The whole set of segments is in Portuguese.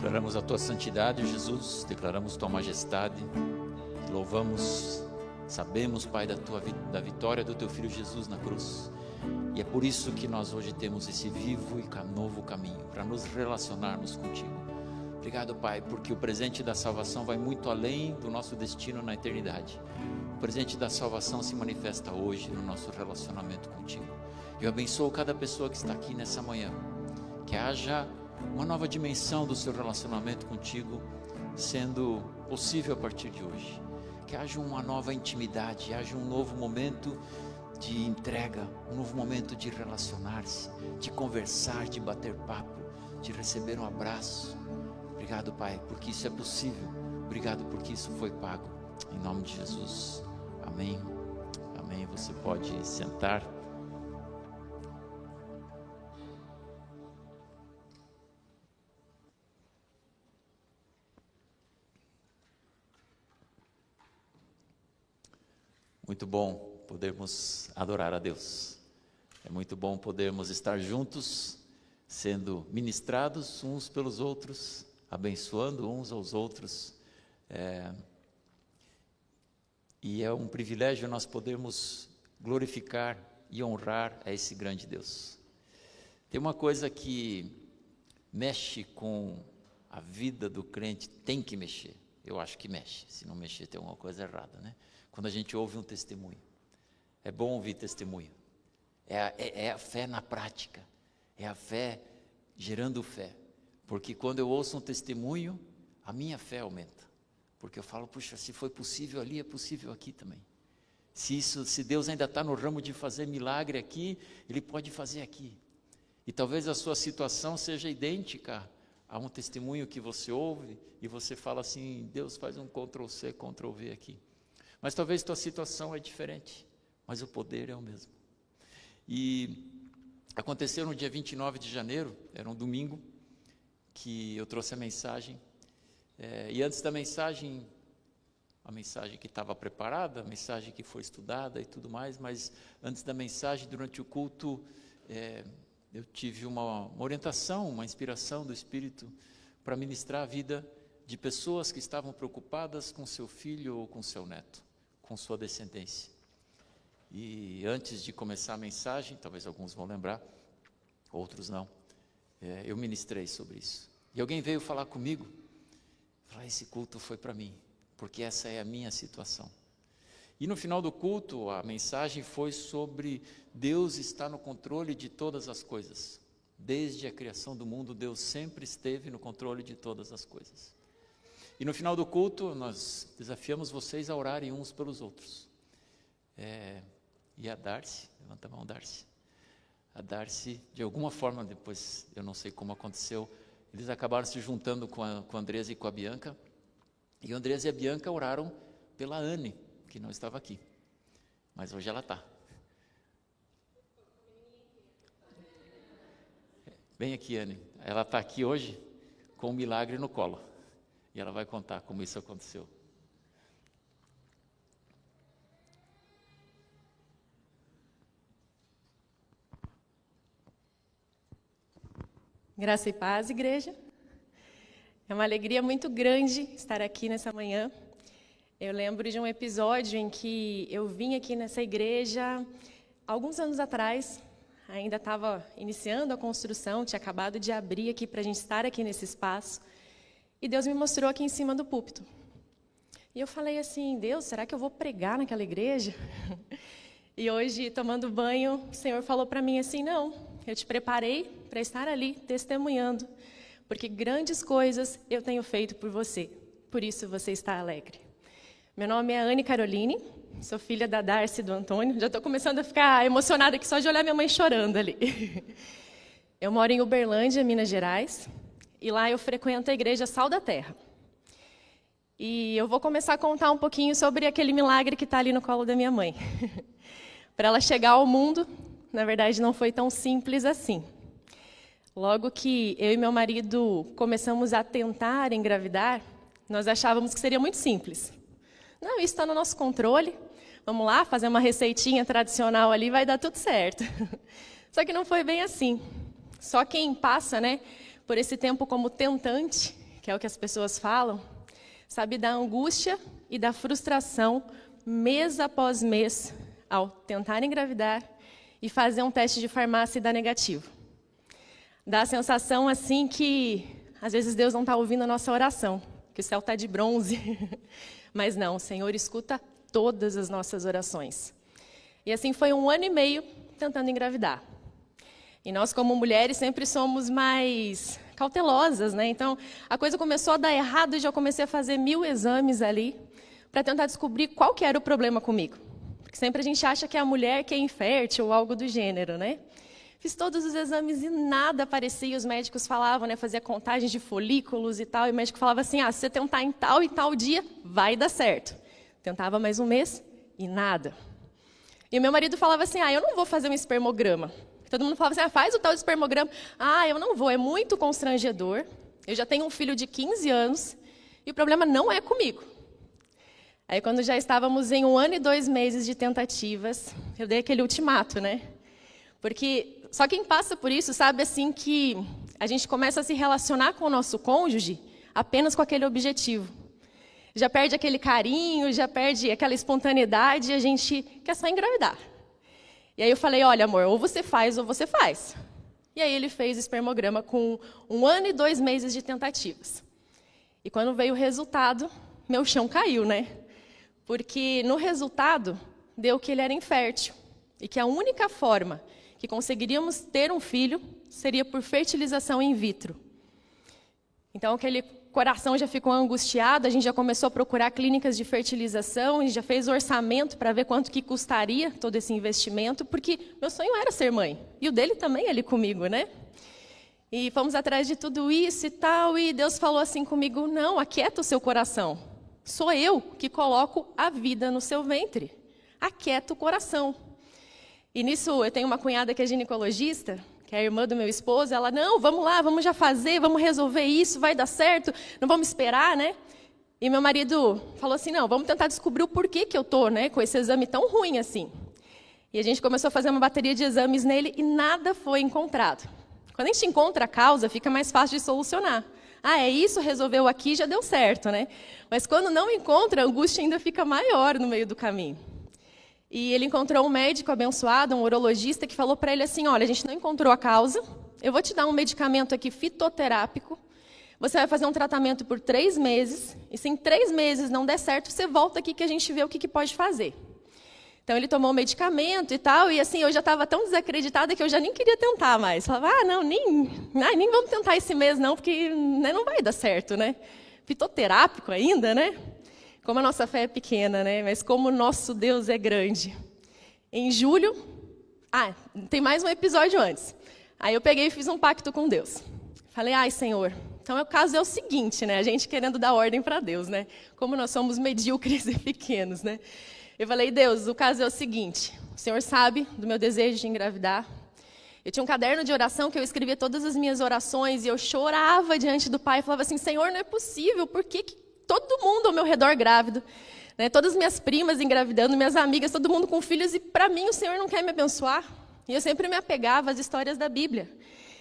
Declaramos a tua santidade, Jesus, declaramos tua majestade, louvamos, sabemos, Pai, da tua da vitória do teu filho Jesus na cruz. E é por isso que nós hoje temos esse vivo e novo caminho para nos relacionarmos contigo. Obrigado, Pai, porque o presente da salvação vai muito além do nosso destino na eternidade. O presente da salvação se manifesta hoje no nosso relacionamento contigo. Eu abençoo cada pessoa que está aqui nessa manhã. Que haja uma nova dimensão do seu relacionamento contigo sendo possível a partir de hoje. Que haja uma nova intimidade, haja um novo momento de entrega, um novo momento de relacionar-se, de conversar, de bater papo, de receber um abraço. Obrigado, Pai, porque isso é possível. Obrigado porque isso foi pago. Em nome de Jesus. Amém. Amém. Você pode sentar. Muito bom podermos adorar a Deus. É muito bom podermos estar juntos, sendo ministrados uns pelos outros, abençoando uns aos outros. É, e é um privilégio nós podermos glorificar e honrar a esse grande Deus. Tem uma coisa que mexe com a vida do crente, tem que mexer. Eu acho que mexe. Se não mexer, tem alguma coisa errada, né? Quando a gente ouve um testemunho. É bom ouvir testemunho. É a, é, é a fé na prática. É a fé gerando fé. Porque quando eu ouço um testemunho, a minha fé aumenta. Porque eu falo, puxa, se foi possível ali, é possível aqui também. Se, isso, se Deus ainda está no ramo de fazer milagre aqui, Ele pode fazer aqui. E talvez a sua situação seja idêntica a um testemunho que você ouve e você fala assim: Deus faz um Ctrl C, Ctrl V aqui. Mas talvez tua situação é diferente, mas o poder é o mesmo. E aconteceu no dia 29 de janeiro, era um domingo, que eu trouxe a mensagem. É, e antes da mensagem, a mensagem que estava preparada, a mensagem que foi estudada e tudo mais, mas antes da mensagem, durante o culto, é, eu tive uma, uma orientação, uma inspiração do Espírito para ministrar a vida de pessoas que estavam preocupadas com seu filho ou com seu neto com sua descendência. E antes de começar a mensagem, talvez alguns vão lembrar, outros não, é, eu ministrei sobre isso. E alguém veio falar comigo, falar: esse culto foi para mim, porque essa é a minha situação. E no final do culto, a mensagem foi sobre Deus está no controle de todas as coisas. Desde a criação do mundo, Deus sempre esteve no controle de todas as coisas. E no final do culto, nós desafiamos vocês a orarem uns pelos outros. É, e a Darcy, levanta a mão, Darcy. A Darcy, de alguma forma, depois, eu não sei como aconteceu, eles acabaram se juntando com a, com a Andresa e com a Bianca. E a Andresa e a Bianca oraram pela Anne, que não estava aqui. Mas hoje ela está. Bem aqui, Anne. Ela está aqui hoje com um milagre no colo. E ela vai contar como isso aconteceu. Graça e paz, igreja. É uma alegria muito grande estar aqui nessa manhã. Eu lembro de um episódio em que eu vim aqui nessa igreja alguns anos atrás, ainda estava iniciando a construção, tinha acabado de abrir aqui para a gente estar aqui nesse espaço. E Deus me mostrou aqui em cima do púlpito. E eu falei assim: Deus, será que eu vou pregar naquela igreja? E hoje, tomando banho, o Senhor falou para mim assim: Não, eu te preparei para estar ali testemunhando, porque grandes coisas eu tenho feito por você, por isso você está alegre. Meu nome é Anne Caroline, sou filha da Darcy e do Antônio. Já estou começando a ficar emocionada aqui só de olhar minha mãe chorando ali. Eu moro em Uberlândia, Minas Gerais, e lá eu frequento a igreja Sal da Terra. E eu vou começar a contar um pouquinho sobre aquele milagre que está ali no colo da minha mãe. Para ela chegar ao mundo, na verdade, não foi tão simples assim. Logo que eu e meu marido começamos a tentar engravidar, nós achávamos que seria muito simples. Não, isso está no nosso controle. Vamos lá, fazer uma receitinha tradicional ali, vai dar tudo certo. Só que não foi bem assim. Só quem passa, né, por esse tempo como tentante, que é o que as pessoas falam, sabe da angústia e da frustração mês após mês ao tentar engravidar e fazer um teste de farmácia e dar negativo. Dá a sensação assim que às vezes Deus não está ouvindo a nossa oração, que o céu está de bronze. Mas não, o Senhor escuta todas as nossas orações. E assim foi um ano e meio tentando engravidar. E nós, como mulheres, sempre somos mais cautelosas, né? Então, a coisa começou a dar errado e já comecei a fazer mil exames ali para tentar descobrir qual que era o problema comigo. Porque sempre a gente acha que é a mulher que é infértil ou algo do gênero, né? Fiz todos os exames e nada aparecia. Os médicos falavam, né? Fazia contagem de folículos e tal. E o médico falava assim: ah, se você tentar em tal e tal dia, vai dar certo. Tentava mais um mês e nada. E o meu marido falava assim: ah, eu não vou fazer um espermograma. Todo mundo falava assim: ah, faz o tal espermograma. Ah, eu não vou, é muito constrangedor. Eu já tenho um filho de 15 anos e o problema não é comigo. Aí, quando já estávamos em um ano e dois meses de tentativas, eu dei aquele ultimato, né? Porque só quem passa por isso sabe assim que a gente começa a se relacionar com o nosso cônjuge apenas com aquele objetivo. Já perde aquele carinho, já perde aquela espontaneidade e a gente quer só engravidar. E aí eu falei, olha, amor, ou você faz ou você faz. E aí ele fez o espermograma com um ano e dois meses de tentativas. E quando veio o resultado, meu chão caiu, né? Porque no resultado deu que ele era infértil e que a única forma que conseguiríamos ter um filho seria por fertilização in vitro. Então aquele coração já ficou angustiado, a gente já começou a procurar clínicas de fertilização, a gente já fez orçamento para ver quanto que custaria todo esse investimento, porque meu sonho era ser mãe, e o dele também ali comigo, né? E fomos atrás de tudo isso e tal, e Deus falou assim comigo: "Não, aquieta o seu coração. Sou eu que coloco a vida no seu ventre. Aquieta o coração." E nisso eu tenho uma cunhada que é ginecologista, que é a irmã do meu esposo, ela, não, vamos lá, vamos já fazer, vamos resolver isso, vai dar certo, não vamos esperar, né? E meu marido falou assim, não, vamos tentar descobrir o porquê que eu tô, né, com esse exame tão ruim assim. E a gente começou a fazer uma bateria de exames nele e nada foi encontrado. Quando a gente encontra a causa, fica mais fácil de solucionar. Ah, é isso, resolveu aqui, já deu certo, né? Mas quando não encontra, a angústia ainda fica maior no meio do caminho. E ele encontrou um médico abençoado, um urologista, que falou para ele assim: Olha, a gente não encontrou a causa, eu vou te dar um medicamento aqui fitoterápico. Você vai fazer um tratamento por três meses, e se em três meses não der certo, você volta aqui que a gente vê o que, que pode fazer. Então ele tomou o medicamento e tal, e assim, eu já estava tão desacreditada que eu já nem queria tentar mais. Falava, ah, não, nem, ah, nem vamos tentar esse mês não, porque né, não vai dar certo, né? Fitoterápico ainda, né? Como a nossa fé é pequena, né? Mas como o nosso Deus é grande. Em julho, ah, tem mais um episódio antes. Aí eu peguei e fiz um pacto com Deus. Falei, ai, Senhor, então o caso é o seguinte, né? A gente querendo dar ordem para Deus, né? Como nós somos medíocres e pequenos, né? Eu falei, Deus, o caso é o seguinte: o Senhor sabe do meu desejo de engravidar. Eu tinha um caderno de oração que eu escrevia todas as minhas orações e eu chorava diante do Pai e falava assim: Senhor, não é possível, por que, que todo mundo ao meu redor grávido, né? todas minhas primas engravidando, minhas amigas, todo mundo com filhos, e para mim o Senhor não quer me abençoar. E eu sempre me apegava às histórias da Bíblia.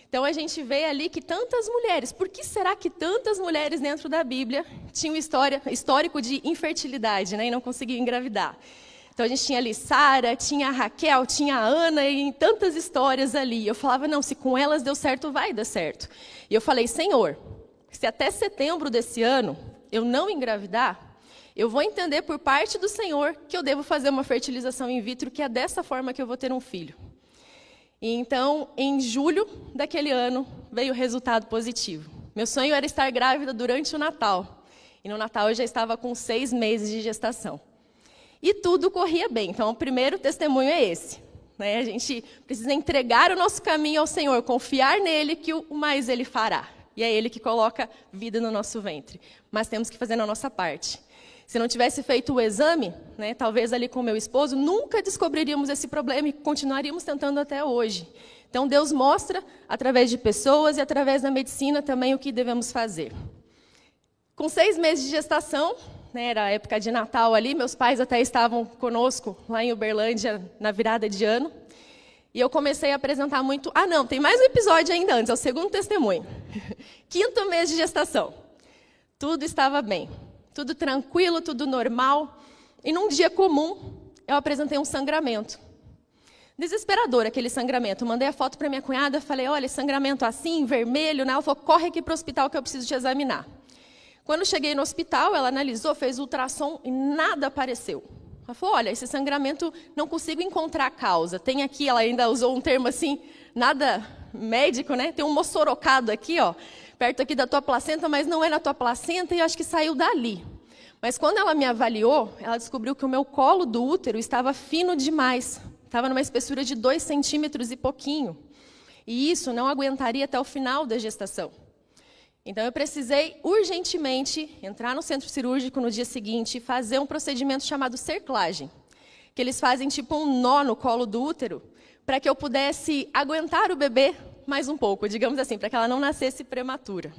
Então a gente vê ali que tantas mulheres, por que será que tantas mulheres dentro da Bíblia tinham história, histórico de infertilidade né, e não conseguiam engravidar? Então a gente tinha ali Sara, tinha Raquel, tinha Ana e tantas histórias ali. Eu falava, não, se com elas deu certo, vai dar certo. E eu falei, Senhor, se até setembro desse ano eu não engravidar, eu vou entender por parte do Senhor que eu devo fazer uma fertilização in vitro, que é dessa forma que eu vou ter um filho. E então, em julho daquele ano, veio o resultado positivo. Meu sonho era estar grávida durante o Natal. E no Natal eu já estava com seis meses de gestação. E tudo corria bem. Então, o primeiro testemunho é esse. Né? A gente precisa entregar o nosso caminho ao Senhor, confiar nele que o mais ele fará e é Ele que coloca vida no nosso ventre. Mas temos que fazer a nossa parte. Se não tivesse feito o exame, né, talvez ali com meu esposo, nunca descobriríamos esse problema e continuaríamos tentando até hoje. Então Deus mostra, através de pessoas e através da medicina também, o que devemos fazer. Com seis meses de gestação, né, era a época de Natal ali, meus pais até estavam conosco lá em Uberlândia na virada de ano. E eu comecei a apresentar muito. Ah, não, tem mais um episódio ainda antes, é o segundo testemunho. Quinto mês de gestação. Tudo estava bem, tudo tranquilo, tudo normal. E num dia comum, eu apresentei um sangramento. Desesperador aquele sangramento. Mandei a foto para minha cunhada, falei: olha, sangramento assim, vermelho, né? Ela falou: corre aqui para o hospital que eu preciso te examinar. Quando cheguei no hospital, ela analisou, fez ultrassom e nada apareceu. Ela falou: olha, esse sangramento não consigo encontrar a causa. Tem aqui, ela ainda usou um termo assim, nada médico, né? Tem um mossorocado aqui, ó, perto aqui da tua placenta, mas não é na tua placenta e acho que saiu dali. Mas quando ela me avaliou, ela descobriu que o meu colo do útero estava fino demais. Estava numa espessura de 2 centímetros e pouquinho. E isso não aguentaria até o final da gestação. Então eu precisei urgentemente entrar no centro cirúrgico no dia seguinte e fazer um procedimento chamado cerclagem. Que eles fazem tipo um nó no colo do útero para que eu pudesse aguentar o bebê mais um pouco, digamos assim, para que ela não nascesse prematura.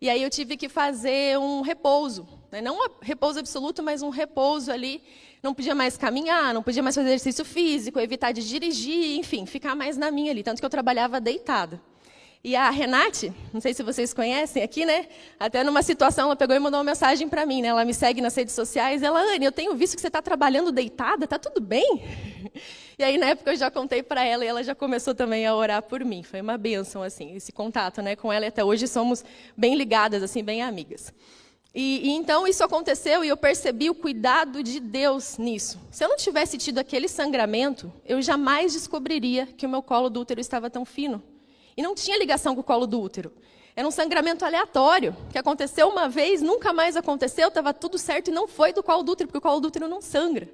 E aí eu tive que fazer um repouso, né? não um repouso absoluto, mas um repouso ali. Não podia mais caminhar, não podia mais fazer exercício físico, evitar de dirigir, enfim, ficar mais na minha ali. Tanto que eu trabalhava deitada. E a Renate, não sei se vocês conhecem aqui, né? Até numa situação, ela pegou e mandou uma mensagem para mim, né? Ela me segue nas redes sociais. Ela, Anne, eu tenho visto que você está trabalhando deitada, tá tudo bem? E aí, na época, eu já contei para ela e ela já começou também a orar por mim. Foi uma bênção, assim, esse contato, né? Com ela e até hoje somos bem ligadas, assim, bem amigas. E, e, então isso aconteceu e eu percebi o cuidado de Deus nisso. Se eu não tivesse tido aquele sangramento, eu jamais descobriria que o meu colo do útero estava tão fino. E não tinha ligação com o colo do útero. Era um sangramento aleatório, que aconteceu uma vez, nunca mais aconteceu, estava tudo certo e não foi do colo do útero, porque o colo do útero não sangra.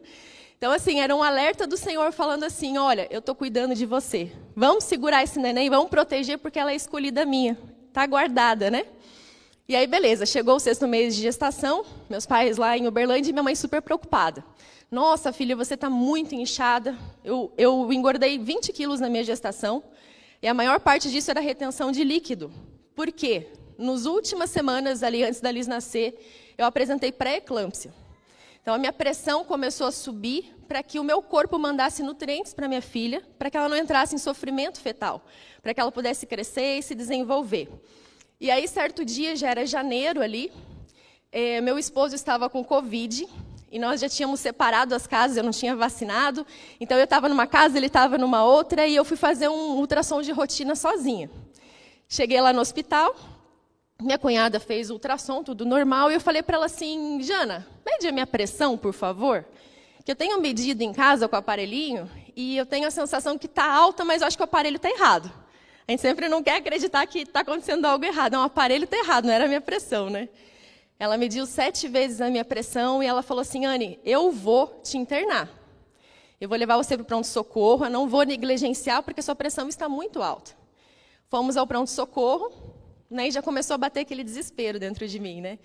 Então, assim, era um alerta do Senhor falando assim: olha, eu estou cuidando de você. Vamos segurar esse neném, vamos proteger, porque ela é escolhida minha. Está guardada, né? E aí, beleza, chegou o sexto mês de gestação, meus pais lá em Uberlândia e minha mãe super preocupada. Nossa, filha, você está muito inchada. Eu, eu engordei 20 quilos na minha gestação. E a maior parte disso era retenção de líquido. Por quê? Nos últimas semanas, ali antes da Liz nascer, eu apresentei pré-eclâmpsia. Então, a minha pressão começou a subir para que o meu corpo mandasse nutrientes para minha filha, para que ela não entrasse em sofrimento fetal, para que ela pudesse crescer e se desenvolver. E aí, certo dia, já era janeiro ali, eh, meu esposo estava com Covid, e nós já tínhamos separado as casas, eu não tinha vacinado. Então eu estava numa casa, ele estava numa outra, e eu fui fazer um ultrassom de rotina sozinha. Cheguei lá no hospital, minha cunhada fez ultrassom, tudo normal, e eu falei para ela assim: Jana, mede a minha pressão, por favor. Que eu tenho medido em casa com o aparelhinho, e eu tenho a sensação que está alta, mas eu acho que o aparelho está errado. A gente sempre não quer acreditar que está acontecendo algo errado. Não, o aparelho está errado, não era a minha pressão, né? Ela mediu sete vezes a minha pressão e ela falou assim: Anne, eu vou te internar. Eu vou levar você para o pronto-socorro, eu não vou negligenciar porque sua pressão está muito alta. Fomos ao pronto-socorro, né, e já começou a bater aquele desespero dentro de mim. Né?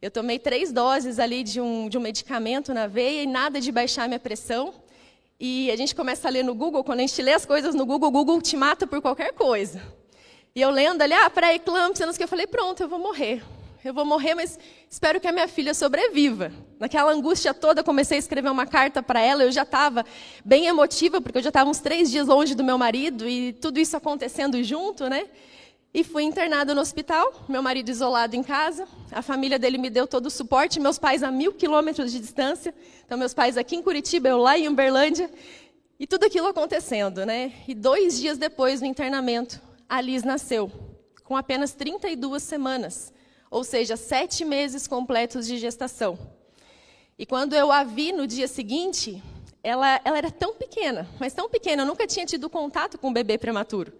Eu tomei três doses ali de um, de um medicamento na veia e nada de baixar a minha pressão. E a gente começa a ler no Google, quando a gente lê as coisas no Google, o Google te mata por qualquer coisa. E eu lendo ali, ah, pré-eclâmpsia, não sei o que, eu falei, pronto, eu vou morrer eu vou morrer, mas espero que a minha filha sobreviva. Naquela angústia toda, comecei a escrever uma carta para ela. Eu já estava bem emotiva, porque eu já estava uns três dias longe do meu marido e tudo isso acontecendo junto, né? E fui internada no hospital, meu marido isolado em casa. A família dele me deu todo o suporte, meus pais a mil quilômetros de distância. Então, meus pais aqui em Curitiba, eu lá em Uberlândia. E tudo aquilo acontecendo, né? E dois dias depois do internamento, a Liz nasceu, com apenas 32 semanas ou seja, sete meses completos de gestação. E quando eu a vi no dia seguinte, ela, ela era tão pequena, mas tão pequena, eu nunca tinha tido contato com um bebê prematuro.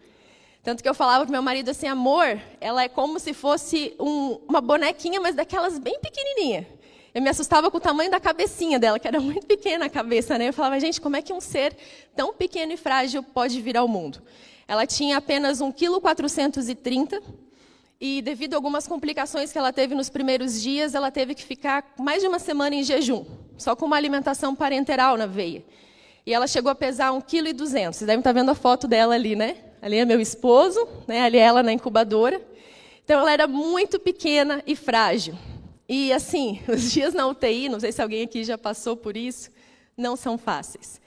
Tanto que eu falava para meu marido assim, amor, ela é como se fosse um, uma bonequinha, mas daquelas bem pequenininha. Eu me assustava com o tamanho da cabecinha dela, que era muito pequena a cabeça, né? Eu falava, gente, como é que um ser tão pequeno e frágil pode vir ao mundo? Ela tinha apenas 1,430 kg, e devido a algumas complicações que ela teve nos primeiros dias, ela teve que ficar mais de uma semana em jejum, só com uma alimentação parenteral na veia. E ela chegou a pesar 1,2 kg. Vocês devem estar vendo a foto dela ali, né? Ali é meu esposo, né? ali é ela na incubadora. Então ela era muito pequena e frágil. E assim, os dias na UTI, não sei se alguém aqui já passou por isso, não são fáceis.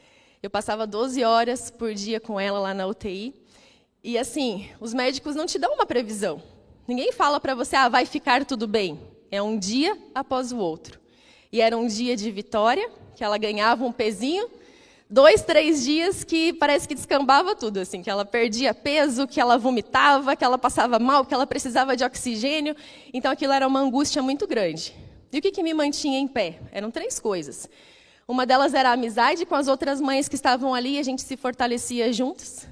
Eu passava 12 horas por dia com ela lá na UTI. E assim, os médicos não te dão uma previsão. Ninguém fala para você, ah, vai ficar tudo bem. É um dia após o outro. E era um dia de vitória, que ela ganhava um pezinho, dois, três dias que parece que descambava tudo, assim, que ela perdia peso, que ela vomitava, que ela passava mal, que ela precisava de oxigênio. Então aquilo era uma angústia muito grande. E o que, que me mantinha em pé? Eram três coisas. Uma delas era a amizade com as outras mães que estavam ali, a gente se fortalecia juntos.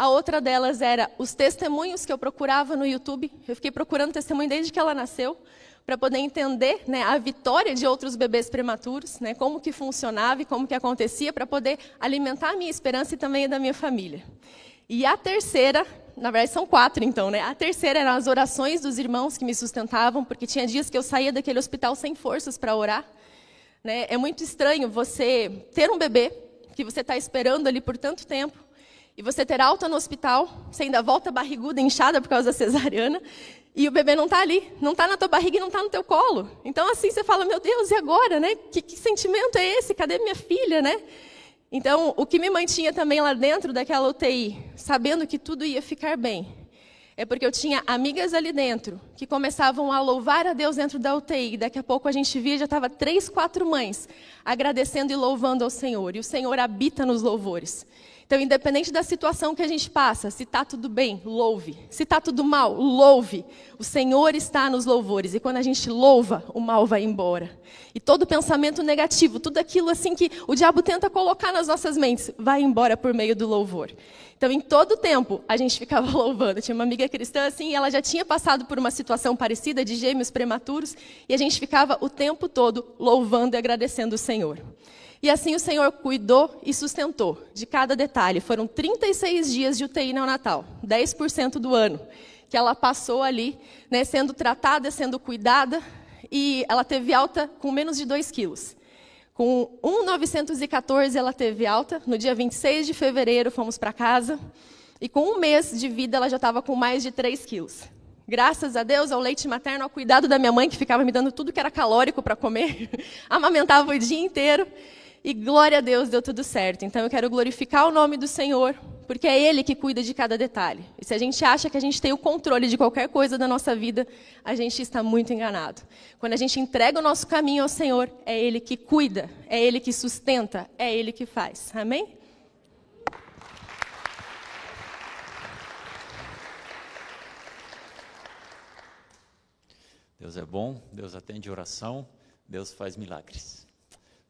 A outra delas era os testemunhos que eu procurava no YouTube. Eu fiquei procurando testemunho desde que ela nasceu para poder entender né, a vitória de outros bebês prematuros, né, como que funcionava e como que acontecia, para poder alimentar a minha esperança e também a da minha família. E a terceira, na verdade são quatro então, né? A terceira eram as orações dos irmãos que me sustentavam, porque tinha dias que eu saía daquele hospital sem forças para orar. Né? É muito estranho você ter um bebê que você está esperando ali por tanto tempo, e você ter alta no hospital, você ainda volta barriguda, inchada por causa da cesariana, e o bebê não está ali, não está na tua barriga e não está no teu colo. Então, assim, você fala, meu Deus, e agora, né? Que, que sentimento é esse? Cadê minha filha, né? Então, o que me mantinha também lá dentro daquela UTI, sabendo que tudo ia ficar bem, é porque eu tinha amigas ali dentro que começavam a louvar a Deus dentro da UTI. Daqui a pouco a gente via, já estava três, quatro mães agradecendo e louvando ao Senhor. E o Senhor habita nos louvores. Então, independente da situação que a gente passa, se está tudo bem, louve. Se está tudo mal, louve. O Senhor está nos louvores. E quando a gente louva, o mal vai embora. E todo pensamento negativo, tudo aquilo assim que o diabo tenta colocar nas nossas mentes, vai embora por meio do louvor. Então, em todo tempo, a gente ficava louvando. Tinha uma amiga cristã assim, e ela já tinha passado por uma situação parecida de gêmeos prematuros, e a gente ficava o tempo todo louvando e agradecendo o Senhor. E assim o Senhor cuidou e sustentou de cada detalhe. Foram 36 dias de UTI neonatal, 10% do ano, que ela passou ali, né, sendo tratada, sendo cuidada, e ela teve alta com menos de 2 quilos. Com 1,914 ela teve alta, no dia 26 de fevereiro fomos para casa, e com um mês de vida ela já estava com mais de 3 quilos. Graças a Deus, ao leite materno, ao cuidado da minha mãe, que ficava me dando tudo que era calórico para comer, amamentava o dia inteiro. E glória a Deus, deu tudo certo. Então eu quero glorificar o nome do Senhor, porque é Ele que cuida de cada detalhe. E se a gente acha que a gente tem o controle de qualquer coisa da nossa vida, a gente está muito enganado. Quando a gente entrega o nosso caminho ao Senhor, é Ele que cuida, é Ele que sustenta, é Ele que faz. Amém? Deus é bom, Deus atende oração, Deus faz milagres.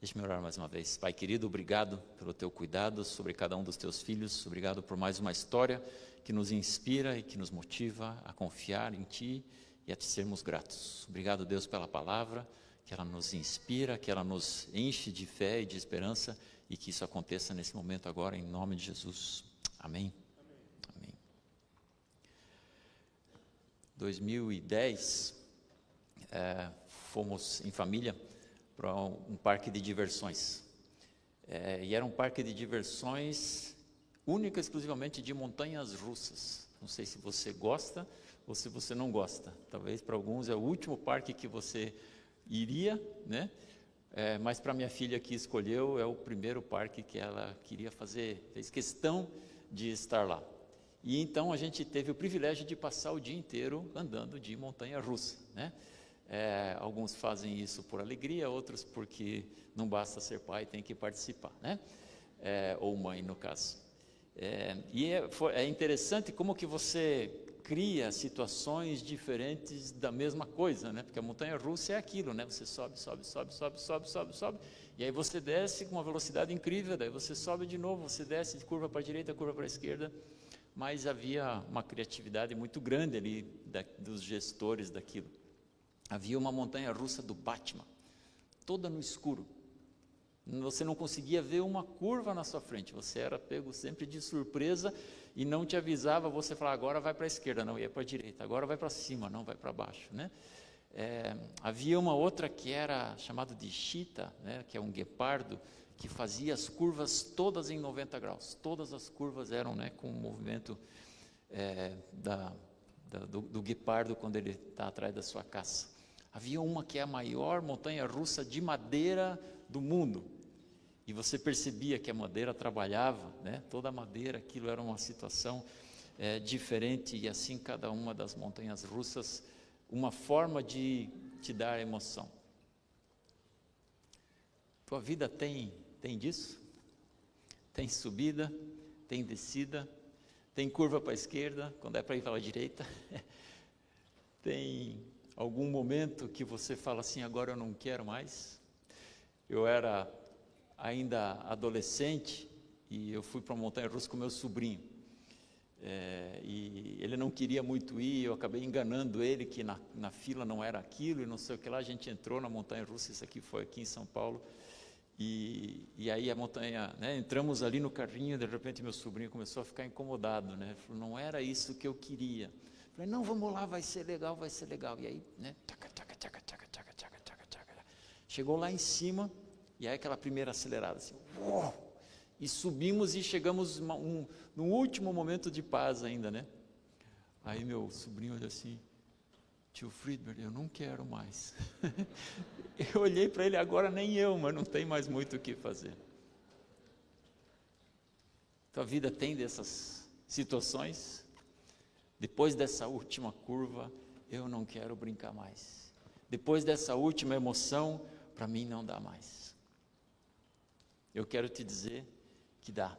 Deixe-me orar mais uma vez. Pai querido, obrigado pelo teu cuidado sobre cada um dos teus filhos. Obrigado por mais uma história que nos inspira e que nos motiva a confiar em Ti e a te sermos gratos. Obrigado, Deus, pela palavra, que ela nos inspira, que ela nos enche de fé e de esperança e que isso aconteça nesse momento agora, em nome de Jesus. Amém. Amém. 2010, é, fomos em família para um parque de diversões. É, e era um parque de diversões única e exclusivamente de montanhas russas. Não sei se você gosta ou se você não gosta. Talvez para alguns é o último parque que você iria, né? É, mas para minha filha que escolheu é o primeiro parque que ela queria fazer, fez questão de estar lá. E então a gente teve o privilégio de passar o dia inteiro andando de montanha russa, né? É, alguns fazem isso por alegria, outros porque não basta ser pai, tem que participar, né? É, ou mãe, no caso. É, e é, é, interessante como que você cria situações diferentes da mesma coisa, né? Porque a montanha russa é aquilo, né? Você sobe, sobe, sobe, sobe, sobe, sobe, sobe, e aí você desce com uma velocidade incrível, daí você sobe de novo, você desce de curva para a direita, curva para a esquerda, mas havia uma criatividade muito grande ali da, dos gestores daquilo havia uma montanha russa do Batman, toda no escuro. Você não conseguia ver uma curva na sua frente, você era pego sempre de surpresa e não te avisava, você falava, agora vai para a esquerda, não ia para a direita, agora vai para cima, não vai para baixo. Né? É, havia uma outra que era chamada de chita, né, que é um guepardo, que fazia as curvas todas em 90 graus. Todas as curvas eram né, com o movimento é, da, da, do, do guepardo quando ele está atrás da sua caça. Havia uma que é a maior montanha russa de madeira do mundo. E você percebia que a madeira trabalhava, né? toda a madeira, aquilo era uma situação é, diferente, e assim cada uma das montanhas russas, uma forma de te dar emoção. Tua vida tem tem disso? Tem subida, tem descida, tem curva para a esquerda, quando é para ir para a direita. tem algum momento que você fala assim, agora eu não quero mais. Eu era ainda adolescente e eu fui para a montanha russa com meu sobrinho. É, e ele não queria muito ir, eu acabei enganando ele que na, na fila não era aquilo e não sei o que lá. A gente entrou na montanha russa, isso aqui foi aqui em São Paulo. E, e aí a montanha, né, entramos ali no carrinho, de repente meu sobrinho começou a ficar incomodado, né? Falou, não era isso que eu queria. Falei, não, vamos lá, vai ser legal, vai ser legal. E aí, né? Taca, taca, taca, taca, taca, taca, taca, taca. Chegou lá em cima, e aí aquela primeira acelerada, assim, uou! E subimos e chegamos uma, um, no último momento de paz ainda, né? Aí meu sobrinho olhou assim, tio Friedberg, eu não quero mais. eu olhei para ele, agora nem eu, mas não tem mais muito o que fazer. Tua vida tem dessas situações? Depois dessa última curva, eu não quero brincar mais. Depois dessa última emoção, para mim não dá mais. Eu quero te dizer que dá.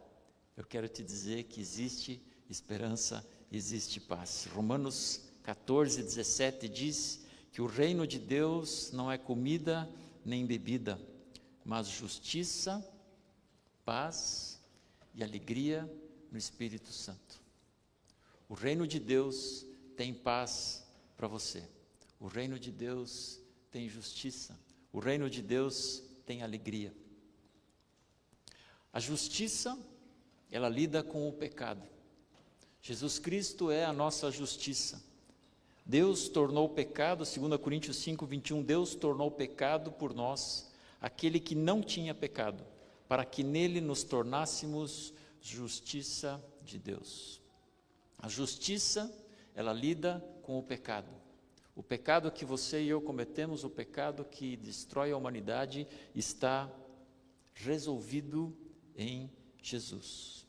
Eu quero te dizer que existe esperança, existe paz. Romanos 14, 17 diz que o reino de Deus não é comida nem bebida, mas justiça, paz e alegria no Espírito Santo. O reino de Deus tem paz para você. O reino de Deus tem justiça. O reino de Deus tem alegria. A justiça, ela lida com o pecado. Jesus Cristo é a nossa justiça. Deus tornou pecado, 2 Coríntios 5, 21, Deus tornou pecado por nós, aquele que não tinha pecado, para que nele nos tornássemos justiça de Deus. A justiça, ela lida com o pecado. O pecado que você e eu cometemos, o pecado que destrói a humanidade, está resolvido em Jesus.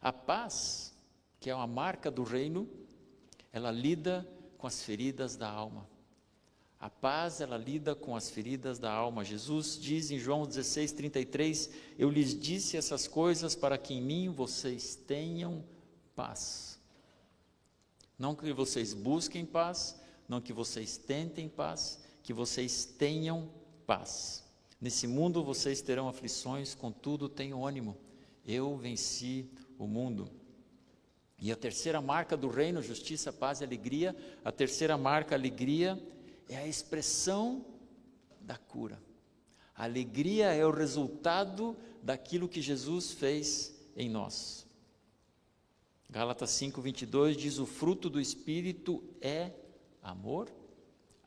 A paz, que é uma marca do reino, ela lida com as feridas da alma. A paz, ela lida com as feridas da alma. Jesus diz em João 16, 33: Eu lhes disse essas coisas para que em mim vocês tenham paz. Não que vocês busquem paz, não que vocês tentem paz, que vocês tenham paz. Nesse mundo vocês terão aflições, contudo tenham ânimo. Eu venci o mundo. E a terceira marca do reino, justiça, paz e alegria, a terceira marca, alegria, é a expressão da cura. A alegria é o resultado daquilo que Jesus fez em nós. Gálatas 5, 22 diz: O fruto do Espírito é amor,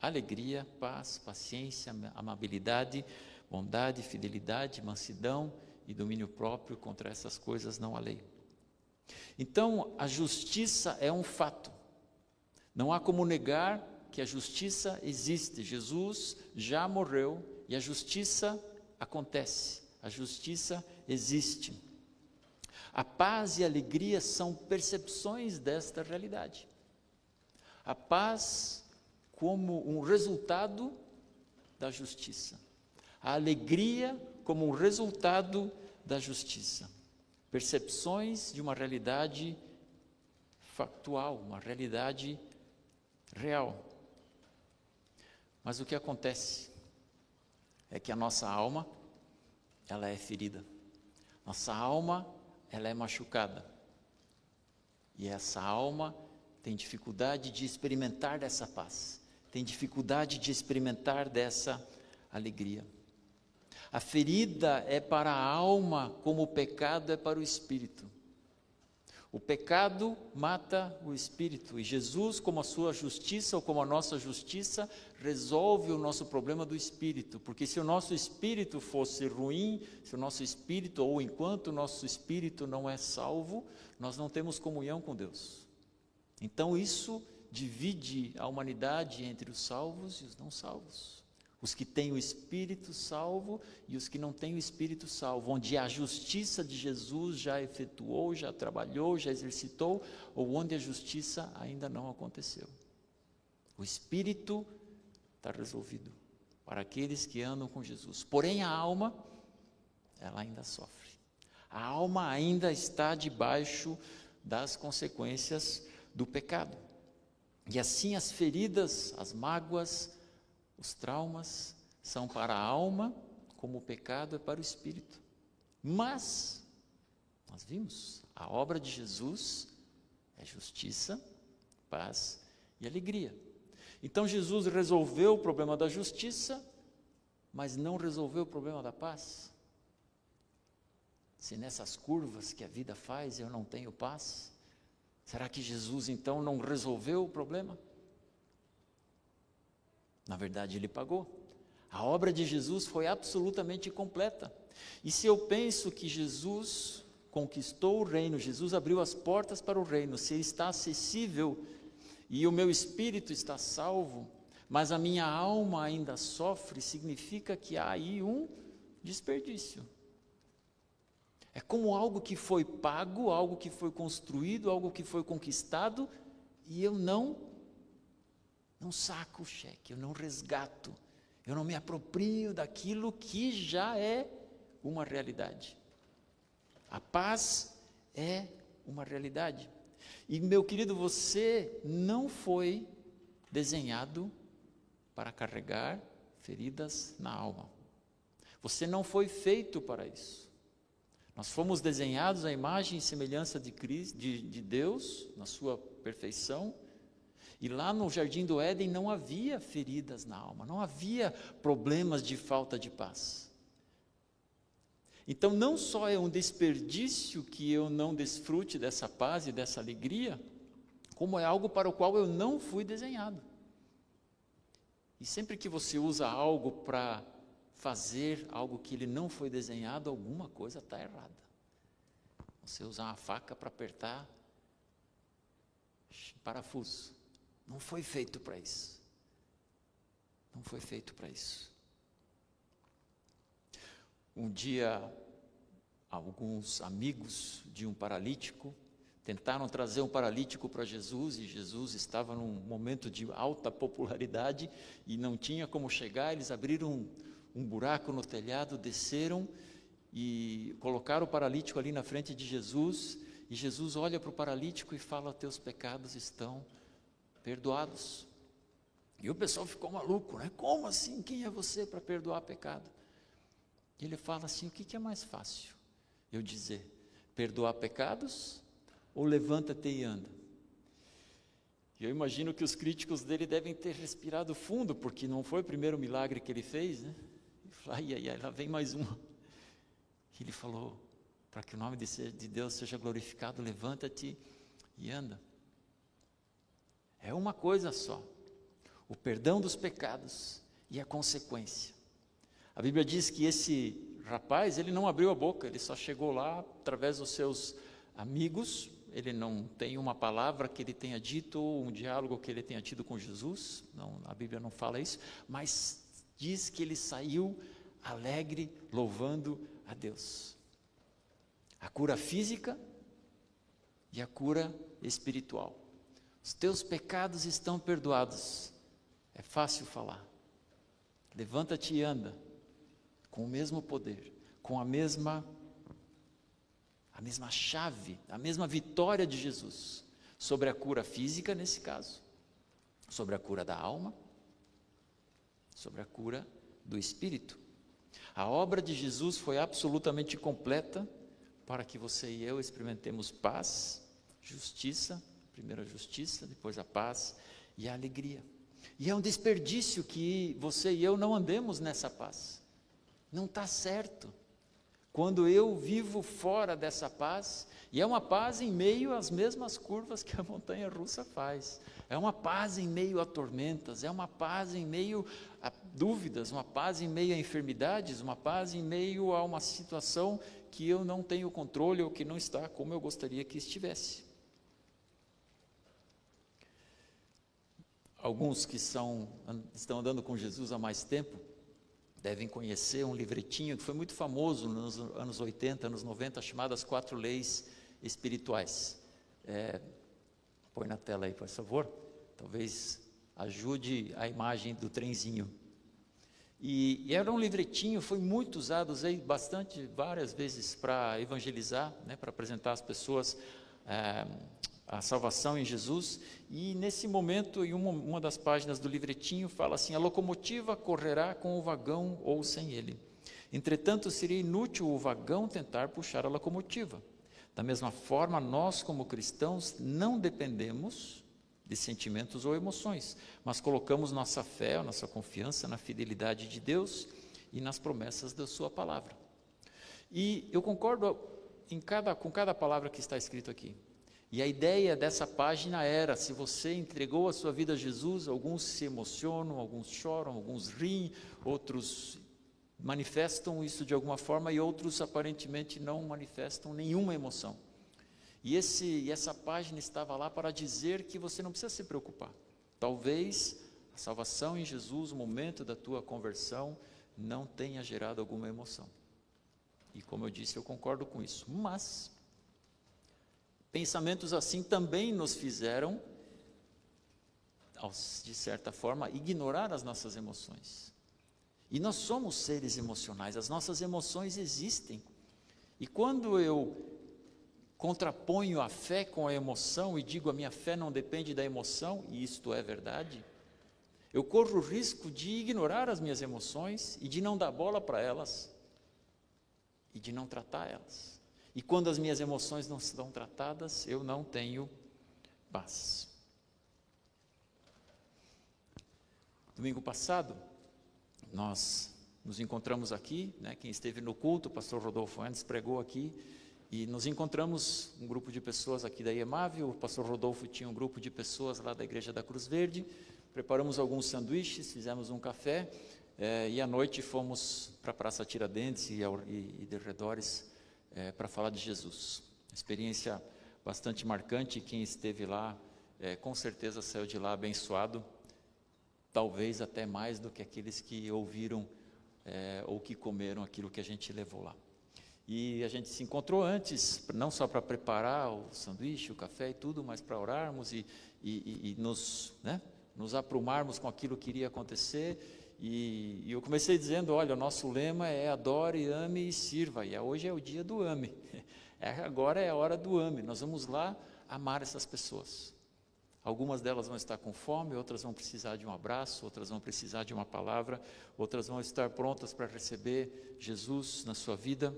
alegria, paz, paciência, amabilidade, bondade, fidelidade, mansidão e domínio próprio, contra essas coisas não há lei. Então, a justiça é um fato. Não há como negar que a justiça existe. Jesus já morreu e a justiça acontece. A justiça existe. A paz e a alegria são percepções desta realidade. A paz como um resultado da justiça a alegria como um resultado da justiça. Percepções de uma realidade factual, uma realidade real. Mas o que acontece é que a nossa alma, ela é ferida. Nossa alma, ela é machucada. E essa alma tem dificuldade de experimentar dessa paz, tem dificuldade de experimentar dessa alegria. A ferida é para a alma, como o pecado é para o espírito. O pecado mata o espírito e Jesus, como a sua justiça ou como a nossa justiça, resolve o nosso problema do espírito, porque se o nosso espírito fosse ruim, se o nosso espírito ou enquanto o nosso espírito não é salvo, nós não temos comunhão com Deus. Então isso divide a humanidade entre os salvos e os não salvos os que têm o Espírito salvo e os que não têm o Espírito salvo, onde a justiça de Jesus já efetuou, já trabalhou, já exercitou, ou onde a justiça ainda não aconteceu. O Espírito está resolvido para aqueles que andam com Jesus. Porém, a alma, ela ainda sofre. A alma ainda está debaixo das consequências do pecado. E assim as feridas, as mágoas, os traumas são para a alma, como o pecado é para o espírito. Mas, nós vimos, a obra de Jesus é justiça, paz e alegria. Então Jesus resolveu o problema da justiça, mas não resolveu o problema da paz. Se nessas curvas que a vida faz eu não tenho paz, será que Jesus então não resolveu o problema? Na verdade, ele pagou. A obra de Jesus foi absolutamente completa. E se eu penso que Jesus conquistou o reino, Jesus abriu as portas para o reino, se ele está acessível e o meu espírito está salvo, mas a minha alma ainda sofre, significa que há aí um desperdício. É como algo que foi pago, algo que foi construído, algo que foi conquistado, e eu não não saco o cheque, eu não resgato, eu não me aproprio daquilo que já é uma realidade. A paz é uma realidade. E meu querido, você não foi desenhado para carregar feridas na alma. Você não foi feito para isso. Nós fomos desenhados à imagem e semelhança de, Deus, na sua perfeição. E lá no jardim do Éden não havia feridas na alma, não havia problemas de falta de paz. Então, não só é um desperdício que eu não desfrute dessa paz e dessa alegria, como é algo para o qual eu não fui desenhado. E sempre que você usa algo para fazer algo que ele não foi desenhado, alguma coisa está errada. Você usar uma faca para apertar parafuso. Não foi feito para isso. Não foi feito para isso. Um dia, alguns amigos de um paralítico tentaram trazer um paralítico para Jesus e Jesus estava num momento de alta popularidade e não tinha como chegar. Eles abriram um buraco no telhado, desceram e colocaram o paralítico ali na frente de Jesus. E Jesus olha para o paralítico e fala: Teus pecados estão. E o pessoal ficou maluco, né? Como assim? Quem é você para perdoar pecado? E ele fala assim: o que, que é mais fácil? Eu dizer, perdoar pecados ou levanta-te e anda? E eu imagino que os críticos dele devem ter respirado fundo, porque não foi o primeiro milagre que ele fez, né? ai, ai, ai, lá vem mais uma. E ele falou: para que o nome de Deus seja glorificado, levanta-te e anda. É uma coisa só: o perdão dos pecados e a consequência. A Bíblia diz que esse rapaz, ele não abriu a boca, ele só chegou lá através dos seus amigos, ele não tem uma palavra que ele tenha dito, um diálogo que ele tenha tido com Jesus, não, a Bíblia não fala isso, mas diz que ele saiu alegre, louvando a Deus. A cura física e a cura espiritual. Os teus pecados estão perdoados. É fácil falar. Levanta-te e anda com o mesmo poder, com a mesma a mesma chave, a mesma vitória de Jesus sobre a cura física nesse caso, sobre a cura da alma, sobre a cura do espírito. A obra de Jesus foi absolutamente completa para que você e eu experimentemos paz, justiça, primeiro a justiça, depois a paz e a alegria. E é um desperdício que você e eu não andemos nessa paz. Não está certo. Quando eu vivo fora dessa paz, e é uma paz em meio às mesmas curvas que a montanha russa faz, é uma paz em meio a tormentas, é uma paz em meio a dúvidas, uma paz em meio a enfermidades, uma paz em meio a uma situação que eu não tenho controle ou que não está como eu gostaria que estivesse. Alguns que são, estão andando com Jesus há mais tempo devem conhecer um livretinho que foi muito famoso nos anos 80, anos 90, chamado As Quatro Leis Espirituais. É, põe na tela aí, por favor. Talvez ajude a imagem do trenzinho. E, e, era um livretinho, foi muito usado, usei bastante, várias vezes para evangelizar, né, para apresentar às pessoas é, a salvação em Jesus. E nesse momento, em uma, uma das páginas do livretinho, fala assim: a locomotiva correrá com o vagão ou sem ele. Entretanto, seria inútil o vagão tentar puxar a locomotiva. Da mesma forma, nós, como cristãos, não dependemos de sentimentos ou emoções, mas colocamos nossa fé, nossa confiança na fidelidade de Deus e nas promessas da Sua palavra. E eu concordo cada, com cada palavra que está escrito aqui. E a ideia dessa página era: se você entregou a sua vida a Jesus, alguns se emocionam, alguns choram, alguns riem, outros manifestam isso de alguma forma e outros aparentemente não manifestam nenhuma emoção. E, esse, e essa página estava lá para dizer que você não precisa se preocupar. Talvez a salvação em Jesus, o momento da tua conversão, não tenha gerado alguma emoção. E como eu disse, eu concordo com isso. Mas, pensamentos assim também nos fizeram, de certa forma, ignorar as nossas emoções. E nós somos seres emocionais, as nossas emoções existem. E quando eu contraponho a fé com a emoção e digo a minha fé não depende da emoção, e isto é verdade, eu corro o risco de ignorar as minhas emoções e de não dar bola para elas e de não tratar elas. E quando as minhas emoções não são tratadas, eu não tenho paz. Domingo passado, nós nos encontramos aqui, né, quem esteve no culto, o pastor Rodolfo Andes pregou aqui, e nos encontramos um grupo de pessoas aqui da IEMAV, o pastor Rodolfo tinha um grupo de pessoas lá da Igreja da Cruz Verde, preparamos alguns sanduíches, fizemos um café, é, e à noite fomos para a Praça Tiradentes e, e, e de redores é, para falar de Jesus. Experiência bastante marcante, quem esteve lá é, com certeza saiu de lá abençoado, talvez até mais do que aqueles que ouviram ou que comeram aquilo que a gente levou lá. E a gente se encontrou antes, não só para preparar o sanduíche, o café e tudo, mas para orarmos e, e, e nos, né, nos aprumarmos com aquilo que iria acontecer. E, e, eu comecei dizendo: olha, o nosso lema é adore, ame e sirva. E hoje é o dia do ame. É, agora é a hora do ame. Nós vamos lá amar essas pessoas. Algumas delas vão estar com fome, outras vão precisar de um abraço, outras vão precisar de uma palavra, outras vão estar prontas para receber Jesus na sua vida.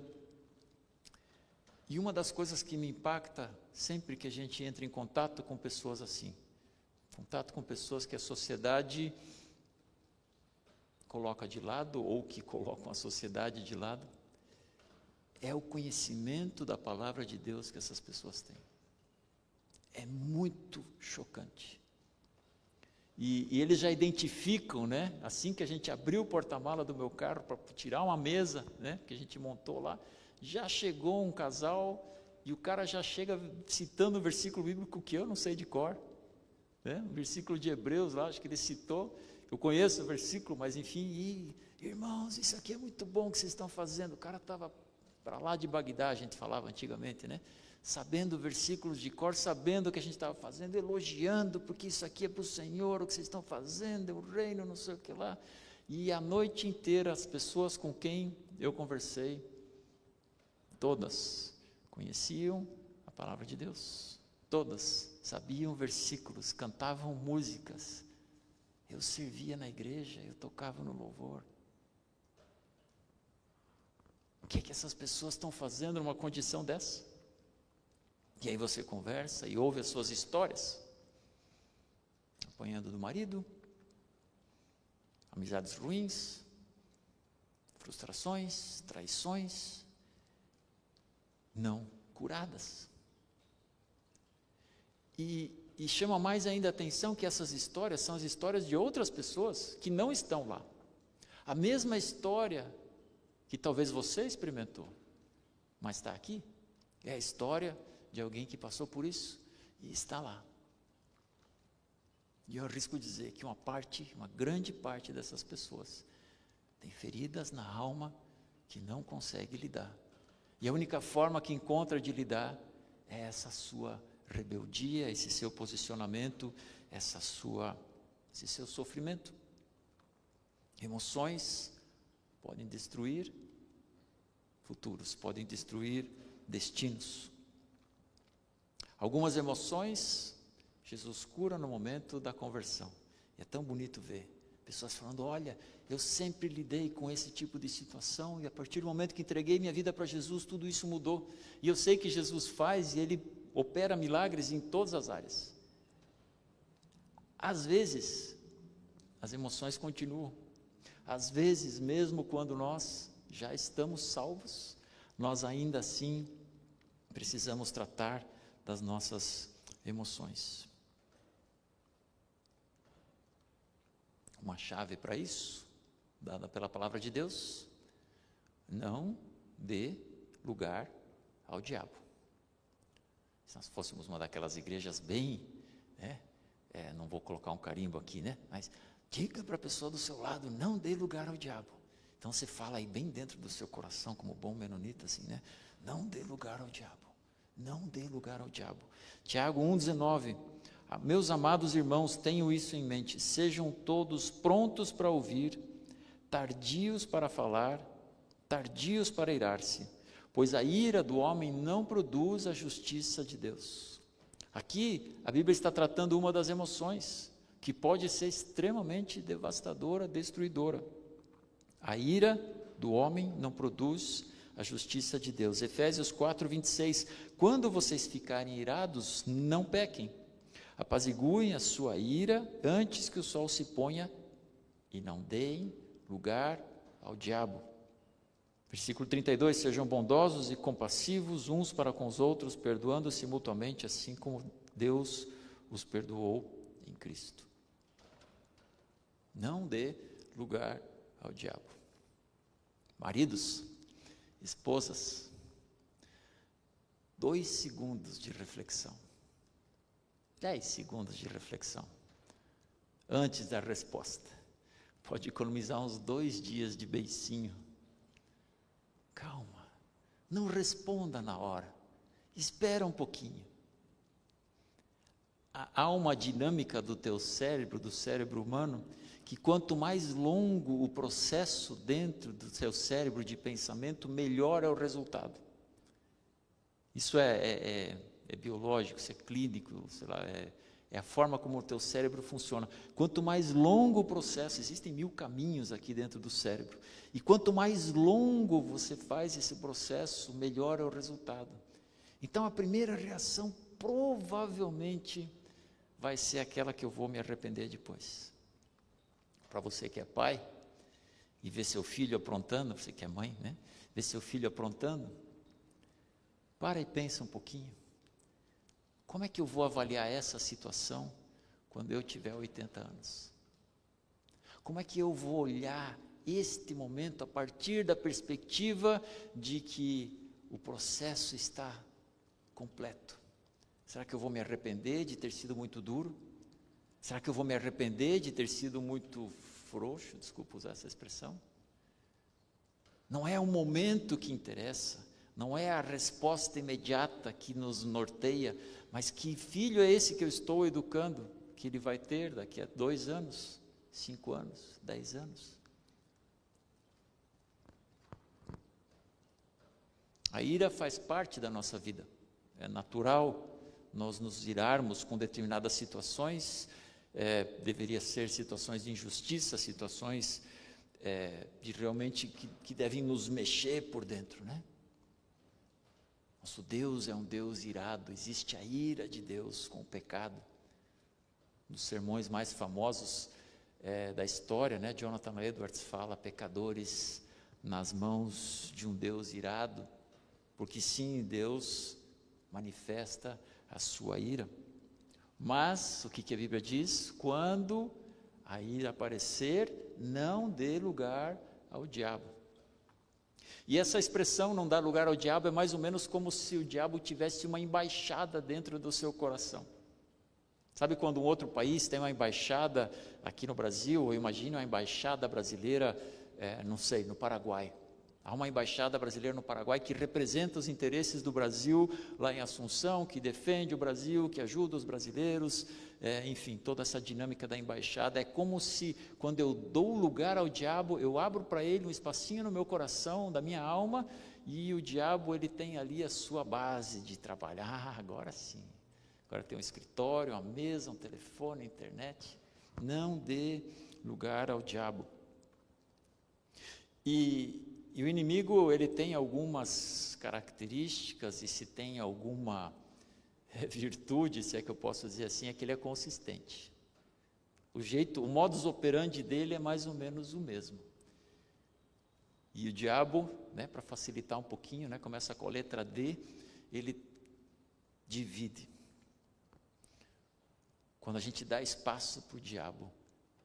E uma das coisas que me impacta sempre que a gente entra em contato com pessoas assim, contato com pessoas que a sociedade coloca de lado ou que colocam a sociedade de lado, é o conhecimento da palavra de Deus que essas pessoas têm. É muito chocante. E, e, eles já identificam, né? Assim que a gente abriu o porta-mala do meu carro para tirar uma mesa, né? Que a gente montou lá, já chegou um casal e o cara já chega citando o versículo bíblico que eu não sei de cor. Né? Versículo de Hebreus lá, acho que ele citou. Eu conheço o versículo, mas enfim, e, irmãos, isso aqui é muito bom que vocês estão fazendo. O cara estava para lá de Bagdá, a gente falava antigamente, né? Sabendo versículos de cor, sabendo o que a gente estava fazendo, elogiando, porque isso aqui é para o Senhor, o que vocês estão fazendo, é o reino, não sei o que lá. E a noite inteira, as pessoas com quem eu conversei, Todas conheciam a palavra de Deus. Todas sabiam versículos, cantavam músicas. Eu servia na igreja, eu tocava no louvor. O que, é que essas pessoas estão fazendo numa condição dessa? E aí você conversa e ouve as suas histórias. Apanhando do marido, amizades ruins, frustrações, traições, não curadas. E, e chama mais ainda a atenção que essas histórias são as histórias de outras pessoas que não estão lá. A mesma história que talvez você experimentou, mas está aqui, é a história de alguém que passou por isso e está lá. E eu arrisco dizer que uma parte, uma grande parte dessas pessoas tem feridas na alma que não consegue lidar e a única forma que encontra de lidar é essa sua rebeldia, esse seu posicionamento, essa sua esse seu sofrimento. Emoções podem destruir futuros, podem destruir destinos. Algumas emoções Jesus cura no momento da conversão. E é tão bonito ver pessoas falando: Olha, eu sempre lidei com esse tipo de situação e a partir do momento que entreguei minha vida para Jesus, tudo isso mudou. E eu sei que Jesus faz e ele opera milagres em todas as áreas. Às vezes, as emoções continuam. Às vezes, mesmo quando nós já estamos salvos, nós ainda assim precisamos tratar das nossas emoções. Uma chave para isso, dada pela palavra de Deus, não dê lugar ao diabo. Se nós fôssemos uma daquelas igrejas bem, né, é, não vou colocar um carimbo aqui, né, mas Diga para a pessoa do seu lado, não dê lugar ao diabo. Então você fala aí bem dentro do seu coração, como bom menonita, assim, né? Não dê lugar ao diabo. Não dê lugar ao diabo. Tiago 1,19. Ah, meus amados irmãos, tenham isso em mente. Sejam todos prontos para ouvir, tardios para falar, tardios para irar-se, pois a ira do homem não produz a justiça de Deus. Aqui a Bíblia está tratando uma das emoções que pode ser extremamente devastadora, destruidora. A ira do homem não produz a justiça de Deus. Efésios 4, 26. Quando vocês ficarem irados, não pequem. Apaziguem a sua ira antes que o sol se ponha e não deem lugar ao diabo. Versículo 32: Sejam bondosos e compassivos uns para com os outros, perdoando-se mutuamente, assim como Deus os perdoou em Cristo. Não dê lugar ao diabo. Maridos, esposas, dois segundos de reflexão. Dez segundos de reflexão. Antes da resposta. Pode economizar uns dois dias de beicinho. Calma. Não responda na hora. Espera um pouquinho. Há uma dinâmica do teu cérebro, do cérebro humano, que quanto mais longo o processo dentro do seu cérebro de pensamento, melhor é o resultado. Isso é, é, é, é biológico, isso é clínico, sei lá, é, é a forma como o teu cérebro funciona. Quanto mais longo o processo, existem mil caminhos aqui dentro do cérebro. E quanto mais longo você faz esse processo, melhor é o resultado. Então a primeira reação provavelmente vai ser aquela que eu vou me arrepender depois para você que é pai e vê seu filho aprontando, você que é mãe, né? Vê seu filho aprontando. Para e pensa um pouquinho. Como é que eu vou avaliar essa situação quando eu tiver 80 anos? Como é que eu vou olhar este momento a partir da perspectiva de que o processo está completo? Será que eu vou me arrepender de ter sido muito duro? Será que eu vou me arrepender de ter sido muito frouxo? Desculpa usar essa expressão. Não é o momento que interessa, não é a resposta imediata que nos norteia, mas que filho é esse que eu estou educando, que ele vai ter daqui a dois anos, cinco anos, dez anos. A ira faz parte da nossa vida, é natural nós nos irarmos com determinadas situações, é, deveria ser situações de injustiça, situações é, de realmente que, que devem nos mexer por dentro, né? Nosso Deus é um Deus irado, existe a ira de Deus com o pecado. Nos sermões mais famosos é, da história, né, Jonathan Edwards fala: pecadores nas mãos de um Deus irado, porque sim, Deus manifesta a sua ira. Mas, o que, que a Bíblia diz? Quando a ira aparecer, não dê lugar ao diabo. E essa expressão não dá lugar ao diabo é mais ou menos como se o diabo tivesse uma embaixada dentro do seu coração. Sabe quando um outro país tem uma embaixada aqui no Brasil, ou imagine uma embaixada brasileira, é, não sei, no Paraguai. Há uma embaixada brasileira no Paraguai que representa os interesses do Brasil lá em Assunção, que defende o Brasil, que ajuda os brasileiros, é, enfim, toda essa dinâmica da embaixada. É como se, quando eu dou lugar ao diabo, eu abro para ele um espacinho no meu coração, da minha alma, e o diabo ele tem ali a sua base de trabalhar. Ah, agora sim. Agora tem um escritório, uma mesa, um telefone, internet. Não dê lugar ao diabo. E e o inimigo, ele tem algumas características, e se tem alguma virtude, se é que eu posso dizer assim, é que ele é consistente. O jeito, o modus operandi dele é mais ou menos o mesmo. E o diabo, né, para facilitar um pouquinho, né, começa com a letra D, ele divide. Quando a gente dá espaço para o diabo,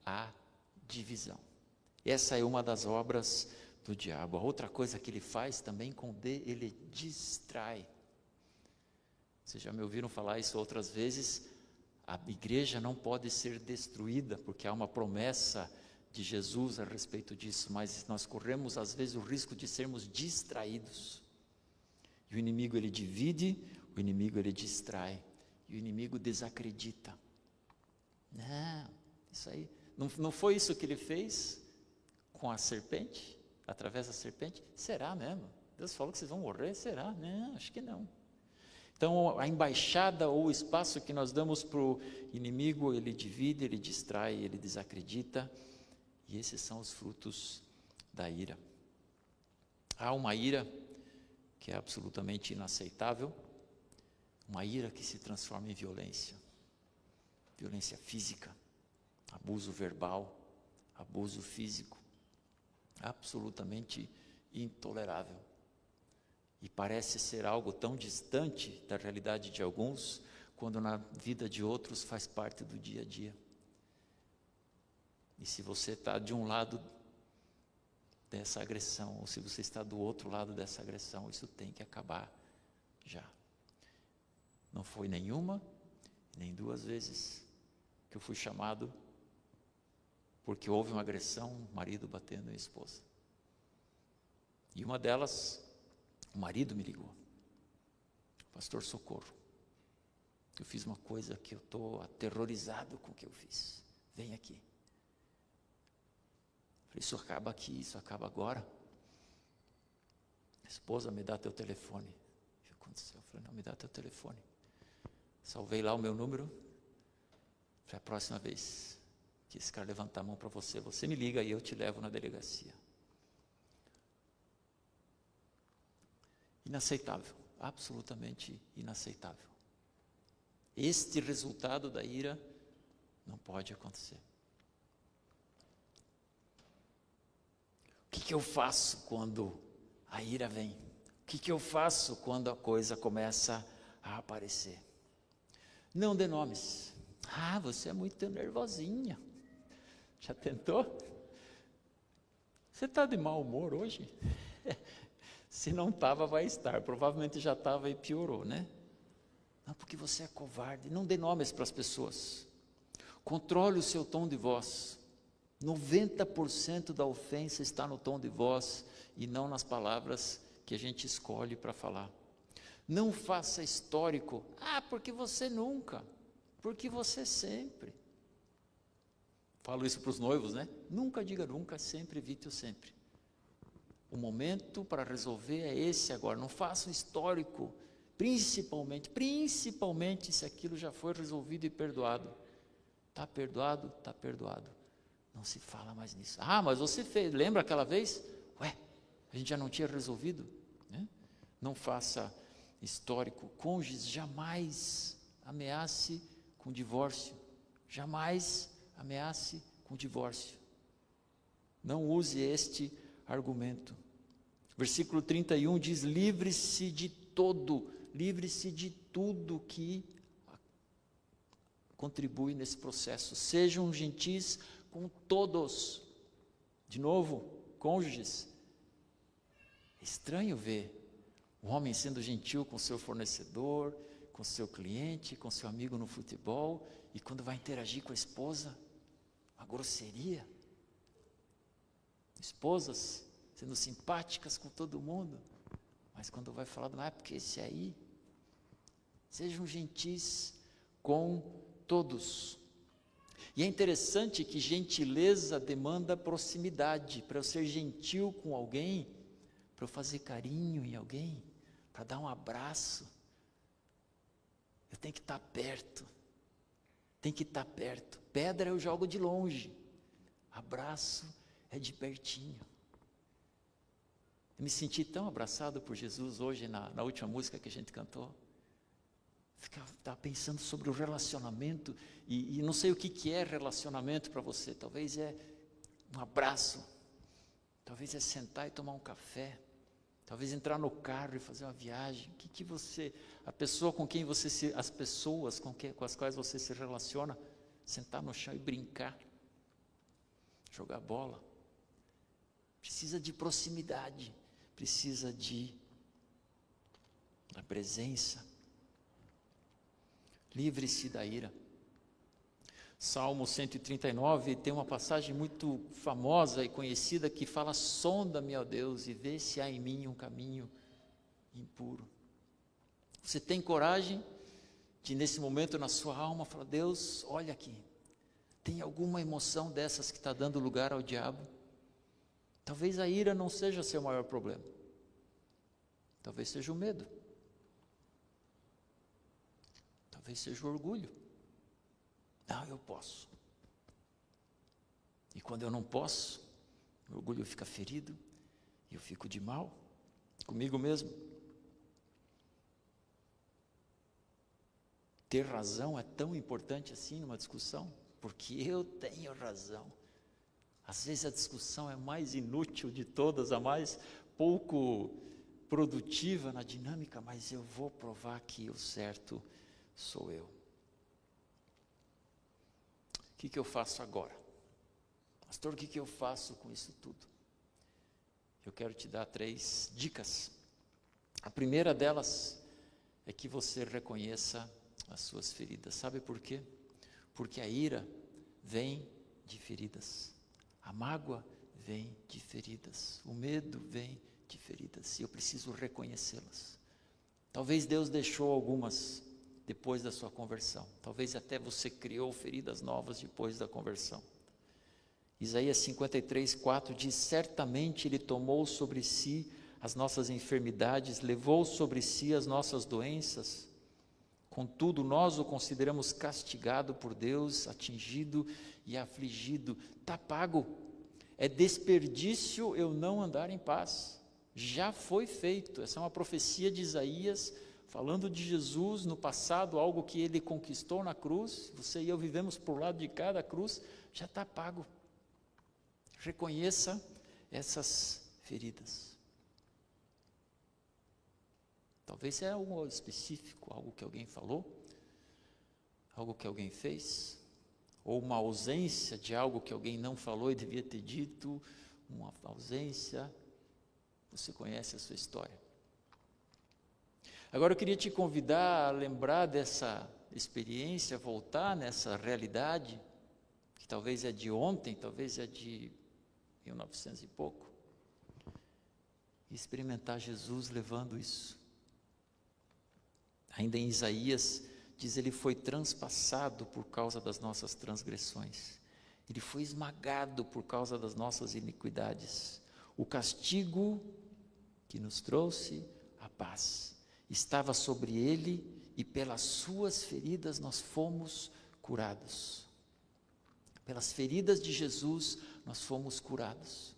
há divisão. Essa é uma das obras do diabo. A outra coisa que ele faz também com D, ele distrai. Vocês já me ouviram falar isso outras vezes? A igreja não pode ser destruída, porque há uma promessa de Jesus a respeito disso, mas nós corremos às vezes o risco de sermos distraídos. E o inimigo ele divide, o inimigo ele distrai, e o inimigo desacredita. Não, isso aí, não, não foi isso que ele fez com a serpente? Através da serpente? Será mesmo? Deus falou que vocês vão morrer? Será? Não, acho que não. Então, a embaixada ou o espaço que nós damos para o inimigo, ele divide, ele distrai, ele desacredita, e esses são os frutos da ira. Há uma ira que é absolutamente inaceitável, uma ira que se transforma em violência, violência física, abuso verbal, abuso físico, absolutamente intolerável. E parece ser algo tão distante da realidade de alguns, quando na vida de outros faz parte do dia a dia. E se você está de um lado dessa agressão, ou se você está do outro lado dessa agressão, isso tem que acabar já. Não foi nenhuma, nem duas vezes que eu fui chamado porque houve uma agressão, marido batendo em esposa. E uma delas, o marido me ligou. Pastor, socorro. Eu fiz uma coisa que eu estou aterrorizado com o que eu fiz. Vem aqui. Falei, isso acaba aqui, isso acaba agora. Esposa me dá teu telefone. O que aconteceu? Eu falei, não, me dá teu telefone. Salvei lá o meu número. Falei, a próxima vez que esse cara levantar a mão para você, você me liga e eu te levo na delegacia. Inaceitável, absolutamente inaceitável. Este resultado da ira não pode acontecer. O que, que eu faço quando a ira vem? O que, que eu faço quando a coisa começa a aparecer? Não dê nomes. Ah, você é muito nervosinha. Já tentou? Você está de mau humor hoje? Se não estava, vai estar. Provavelmente já estava e piorou, né? Não, porque você é covarde. Não dê nomes para as pessoas. Controle o seu tom de voz. 90% da ofensa está no tom de voz e não nas palavras que a gente escolhe para falar. Não faça histórico. Ah, porque você nunca. Porque você sempre. Falo isso para os noivos, né? Nunca diga nunca, sempre evite o sempre. O momento para resolver é esse agora. Não faça um histórico, principalmente, principalmente se aquilo já foi resolvido e perdoado. Está perdoado? Está perdoado. Não se fala mais nisso. Ah, mas você fez, lembra aquela vez? Ué, a gente já não tinha resolvido? Né? Não faça histórico. Cônjuges, jamais ameace com divórcio. Jamais ameace com divórcio. Não use este argumento. Versículo 31 diz: livre-se de todo, livre-se de tudo que contribui nesse processo. Sejam gentis com todos. De novo, cônjuges. É estranho ver um homem sendo gentil com seu fornecedor, com seu cliente, com seu amigo no futebol, e quando vai interagir com a esposa, grosseria. Esposas, sendo simpáticas com todo mundo, mas quando vai falar, não é porque esse aí, sejam gentis com todos. E é interessante que gentileza demanda proximidade. Para eu ser gentil com alguém, para eu fazer carinho em alguém, para dar um abraço, eu tenho que estar perto. Tem que estar perto. Pedra eu jogo de longe. Abraço é de pertinho. Eu me senti tão abraçado por Jesus hoje na, na última música que a gente cantou. Estava pensando sobre o relacionamento e, e não sei o que, que é relacionamento para você. Talvez é um abraço, talvez é sentar e tomar um café, talvez entrar no carro e fazer uma viagem. O que, que você, a pessoa com quem você se, as pessoas com, que, com as quais você se relaciona, sentar no chão e brincar, jogar bola. Precisa de proximidade, precisa de da presença. Livre-se da ira. Salmo 139 tem uma passagem muito famosa e conhecida que fala: Sonda-me, ó Deus, e vê se há em mim um caminho impuro. Você tem coragem de, nesse momento na sua alma, falar: Deus, olha aqui, tem alguma emoção dessas que está dando lugar ao diabo? Talvez a ira não seja seu maior problema, talvez seja o medo. Talvez seja o orgulho. Não, eu posso. E quando eu não posso, o orgulho fica ferido eu fico de mal comigo mesmo. Ter razão é tão importante assim numa discussão, porque eu tenho razão. Às vezes a discussão é mais inútil de todas, a mais pouco produtiva na dinâmica, mas eu vou provar que o certo sou eu. O que, que eu faço agora? Pastor, o que, que eu faço com isso tudo? Eu quero te dar três dicas. A primeira delas é que você reconheça as suas feridas. Sabe por quê? Porque a ira vem de feridas, a mágoa vem de feridas, o medo vem de feridas, e eu preciso reconhecê-las. Talvez Deus deixou algumas depois da sua conversão. Talvez até você criou feridas novas depois da conversão. Isaías 53, 4 diz: Certamente Ele tomou sobre si as nossas enfermidades, levou sobre si as nossas doenças. Contudo, nós o consideramos castigado por Deus, atingido e afligido. Está pago. É desperdício eu não andar em paz. Já foi feito. Essa é uma profecia de Isaías falando de Jesus no passado, algo que ele conquistou na cruz, você e eu vivemos por lado de cada cruz, já está pago. Reconheça essas feridas. Talvez é algo específico, algo que alguém falou, algo que alguém fez, ou uma ausência de algo que alguém não falou e devia ter dito, uma ausência. Você conhece a sua história. Agora eu queria te convidar a lembrar dessa experiência, voltar nessa realidade, que talvez é de ontem, talvez é de 1900 e pouco, e experimentar Jesus levando isso. Ainda em Isaías, diz ele foi transpassado por causa das nossas transgressões. Ele foi esmagado por causa das nossas iniquidades. O castigo que nos trouxe a paz estava sobre ele e pelas suas feridas nós fomos curados. Pelas feridas de Jesus nós fomos curados.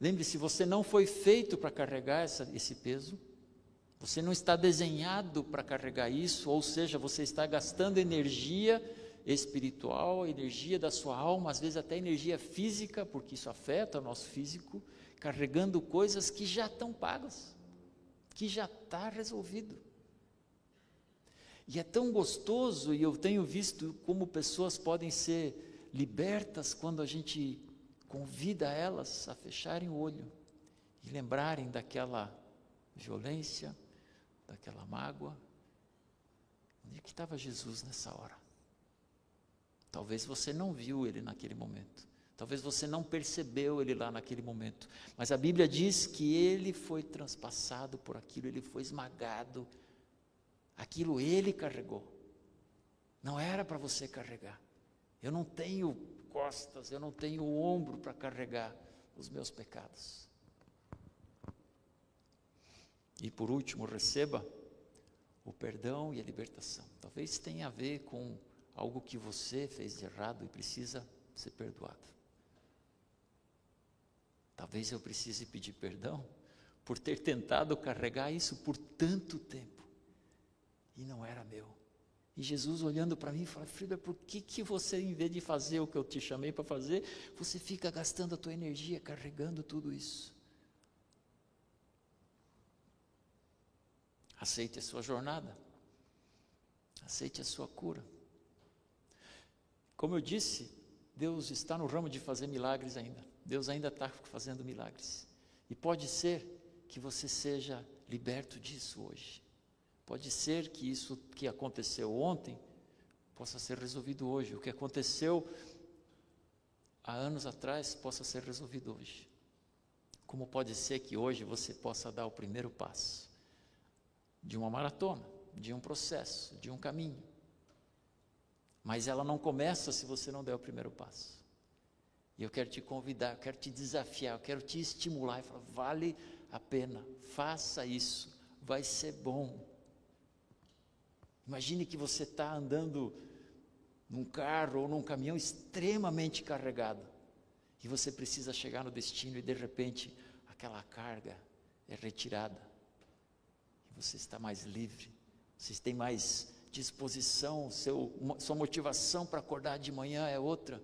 Lembre-se, você não foi feito para carregar essa, esse peso, você não está desenhado para carregar isso, ou seja, você está gastando energia espiritual, energia da sua alma, às vezes até energia física, porque isso afeta o nosso físico, carregando coisas que já estão pagas que já está resolvido. E é tão gostoso, e eu tenho visto como pessoas podem ser libertas quando a gente convida elas a fecharem o olho e lembrarem daquela violência, daquela mágoa. Onde é que estava Jesus nessa hora? Talvez você não viu ele naquele momento. Talvez você não percebeu ele lá naquele momento, mas a Bíblia diz que ele foi transpassado por aquilo, ele foi esmagado. Aquilo ele carregou. Não era para você carregar. Eu não tenho costas, eu não tenho ombro para carregar os meus pecados. E por último, receba o perdão e a libertação. Talvez tenha a ver com algo que você fez de errado e precisa ser perdoado. Talvez eu precise pedir perdão por ter tentado carregar isso por tanto tempo e não era meu. E Jesus olhando para mim fala: Frida, por que, que você, em vez de fazer o que eu te chamei para fazer, você fica gastando a tua energia carregando tudo isso? Aceite a sua jornada. Aceite a sua cura. Como eu disse, Deus está no ramo de fazer milagres ainda. Deus ainda está fazendo milagres. E pode ser que você seja liberto disso hoje. Pode ser que isso que aconteceu ontem possa ser resolvido hoje. O que aconteceu há anos atrás possa ser resolvido hoje. Como pode ser que hoje você possa dar o primeiro passo de uma maratona, de um processo, de um caminho. Mas ela não começa se você não der o primeiro passo. E eu quero te convidar, eu quero te desafiar, eu quero te estimular e falar: vale a pena, faça isso, vai ser bom. Imagine que você está andando num carro ou num caminhão extremamente carregado e você precisa chegar no destino e de repente aquela carga é retirada você está mais livre, você tem mais disposição, seu, sua motivação para acordar de manhã é outra,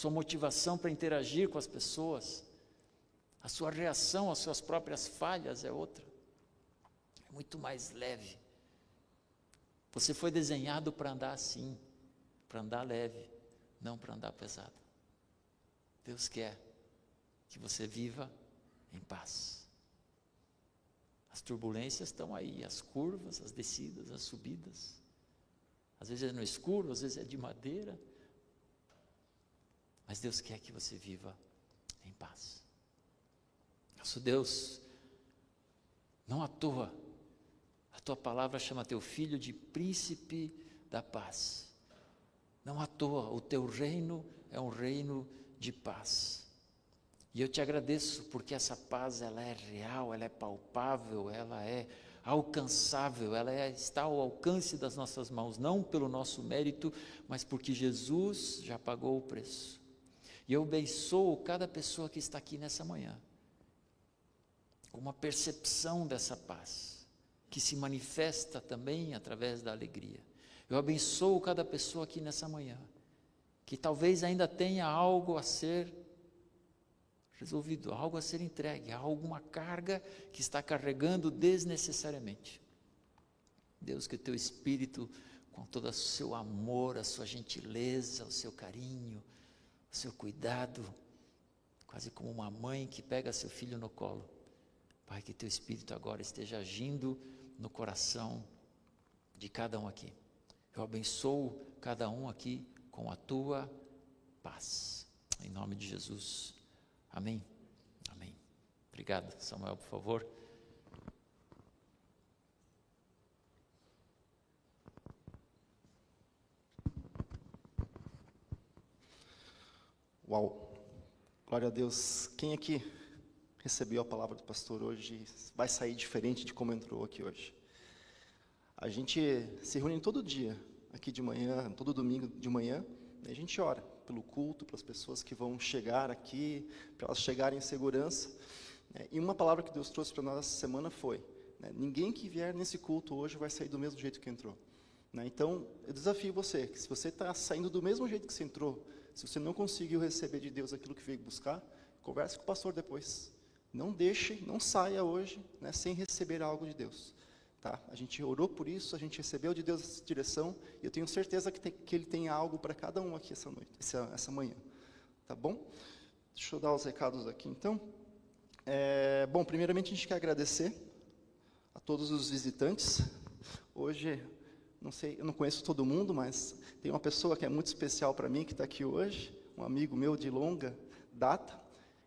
sua motivação para interagir com as pessoas, a sua reação às suas próprias falhas é outra, é muito mais leve. Você foi desenhado para andar assim, para andar leve, não para andar pesado. Deus quer que você viva em paz. As turbulências estão aí, as curvas, as descidas, as subidas. Às vezes é no escuro, às vezes é de madeira. Mas Deus quer que você viva em paz. Nosso Deus, não à toa, a tua palavra chama teu filho de príncipe da paz. Não à toa, o teu reino é um reino de paz. E eu te agradeço porque essa paz ela é real, ela é palpável, ela é alcançável, ela é, está ao alcance das nossas mãos, não pelo nosso mérito, mas porque Jesus já pagou o preço. E eu abençoo cada pessoa que está aqui nessa manhã, com uma percepção dessa paz, que se manifesta também através da alegria. Eu abençoo cada pessoa aqui nessa manhã, que talvez ainda tenha algo a ser resolvido, algo a ser entregue, alguma carga que está carregando desnecessariamente. Deus, que o teu espírito, com todo o seu amor, a sua gentileza, o seu carinho, o seu cuidado, quase como uma mãe que pega seu filho no colo. Pai, que teu espírito agora esteja agindo no coração de cada um aqui. Eu abençoo cada um aqui com a tua paz. Em nome de Jesus. Amém? Amém. Obrigado, Samuel, por favor. Uau! Glória a Deus. Quem aqui recebeu a palavra do pastor hoje vai sair diferente de como entrou aqui hoje? A gente se reúne todo dia, aqui de manhã, todo domingo de manhã, e a gente ora pelo culto, para as pessoas que vão chegar aqui, para elas chegarem em segurança. Né? E uma palavra que Deus trouxe para nós essa semana foi: né, ninguém que vier nesse culto hoje vai sair do mesmo jeito que entrou. Né? Então, eu desafio você, que se você está saindo do mesmo jeito que você entrou, se você não conseguiu receber de Deus aquilo que veio buscar, converse com o pastor depois. Não deixe, não saia hoje né, sem receber algo de Deus. Tá? A gente orou por isso, a gente recebeu de Deus essa direção, e eu tenho certeza que, tem, que Ele tem algo para cada um aqui essa noite, essa, essa manhã. Tá bom? Deixa eu dar os recados aqui então. É, bom, primeiramente a gente quer agradecer a todos os visitantes. Hoje, não sei, eu não conheço todo mundo, mas tem uma pessoa que é muito especial para mim que está aqui hoje. um amigo meu de longa data.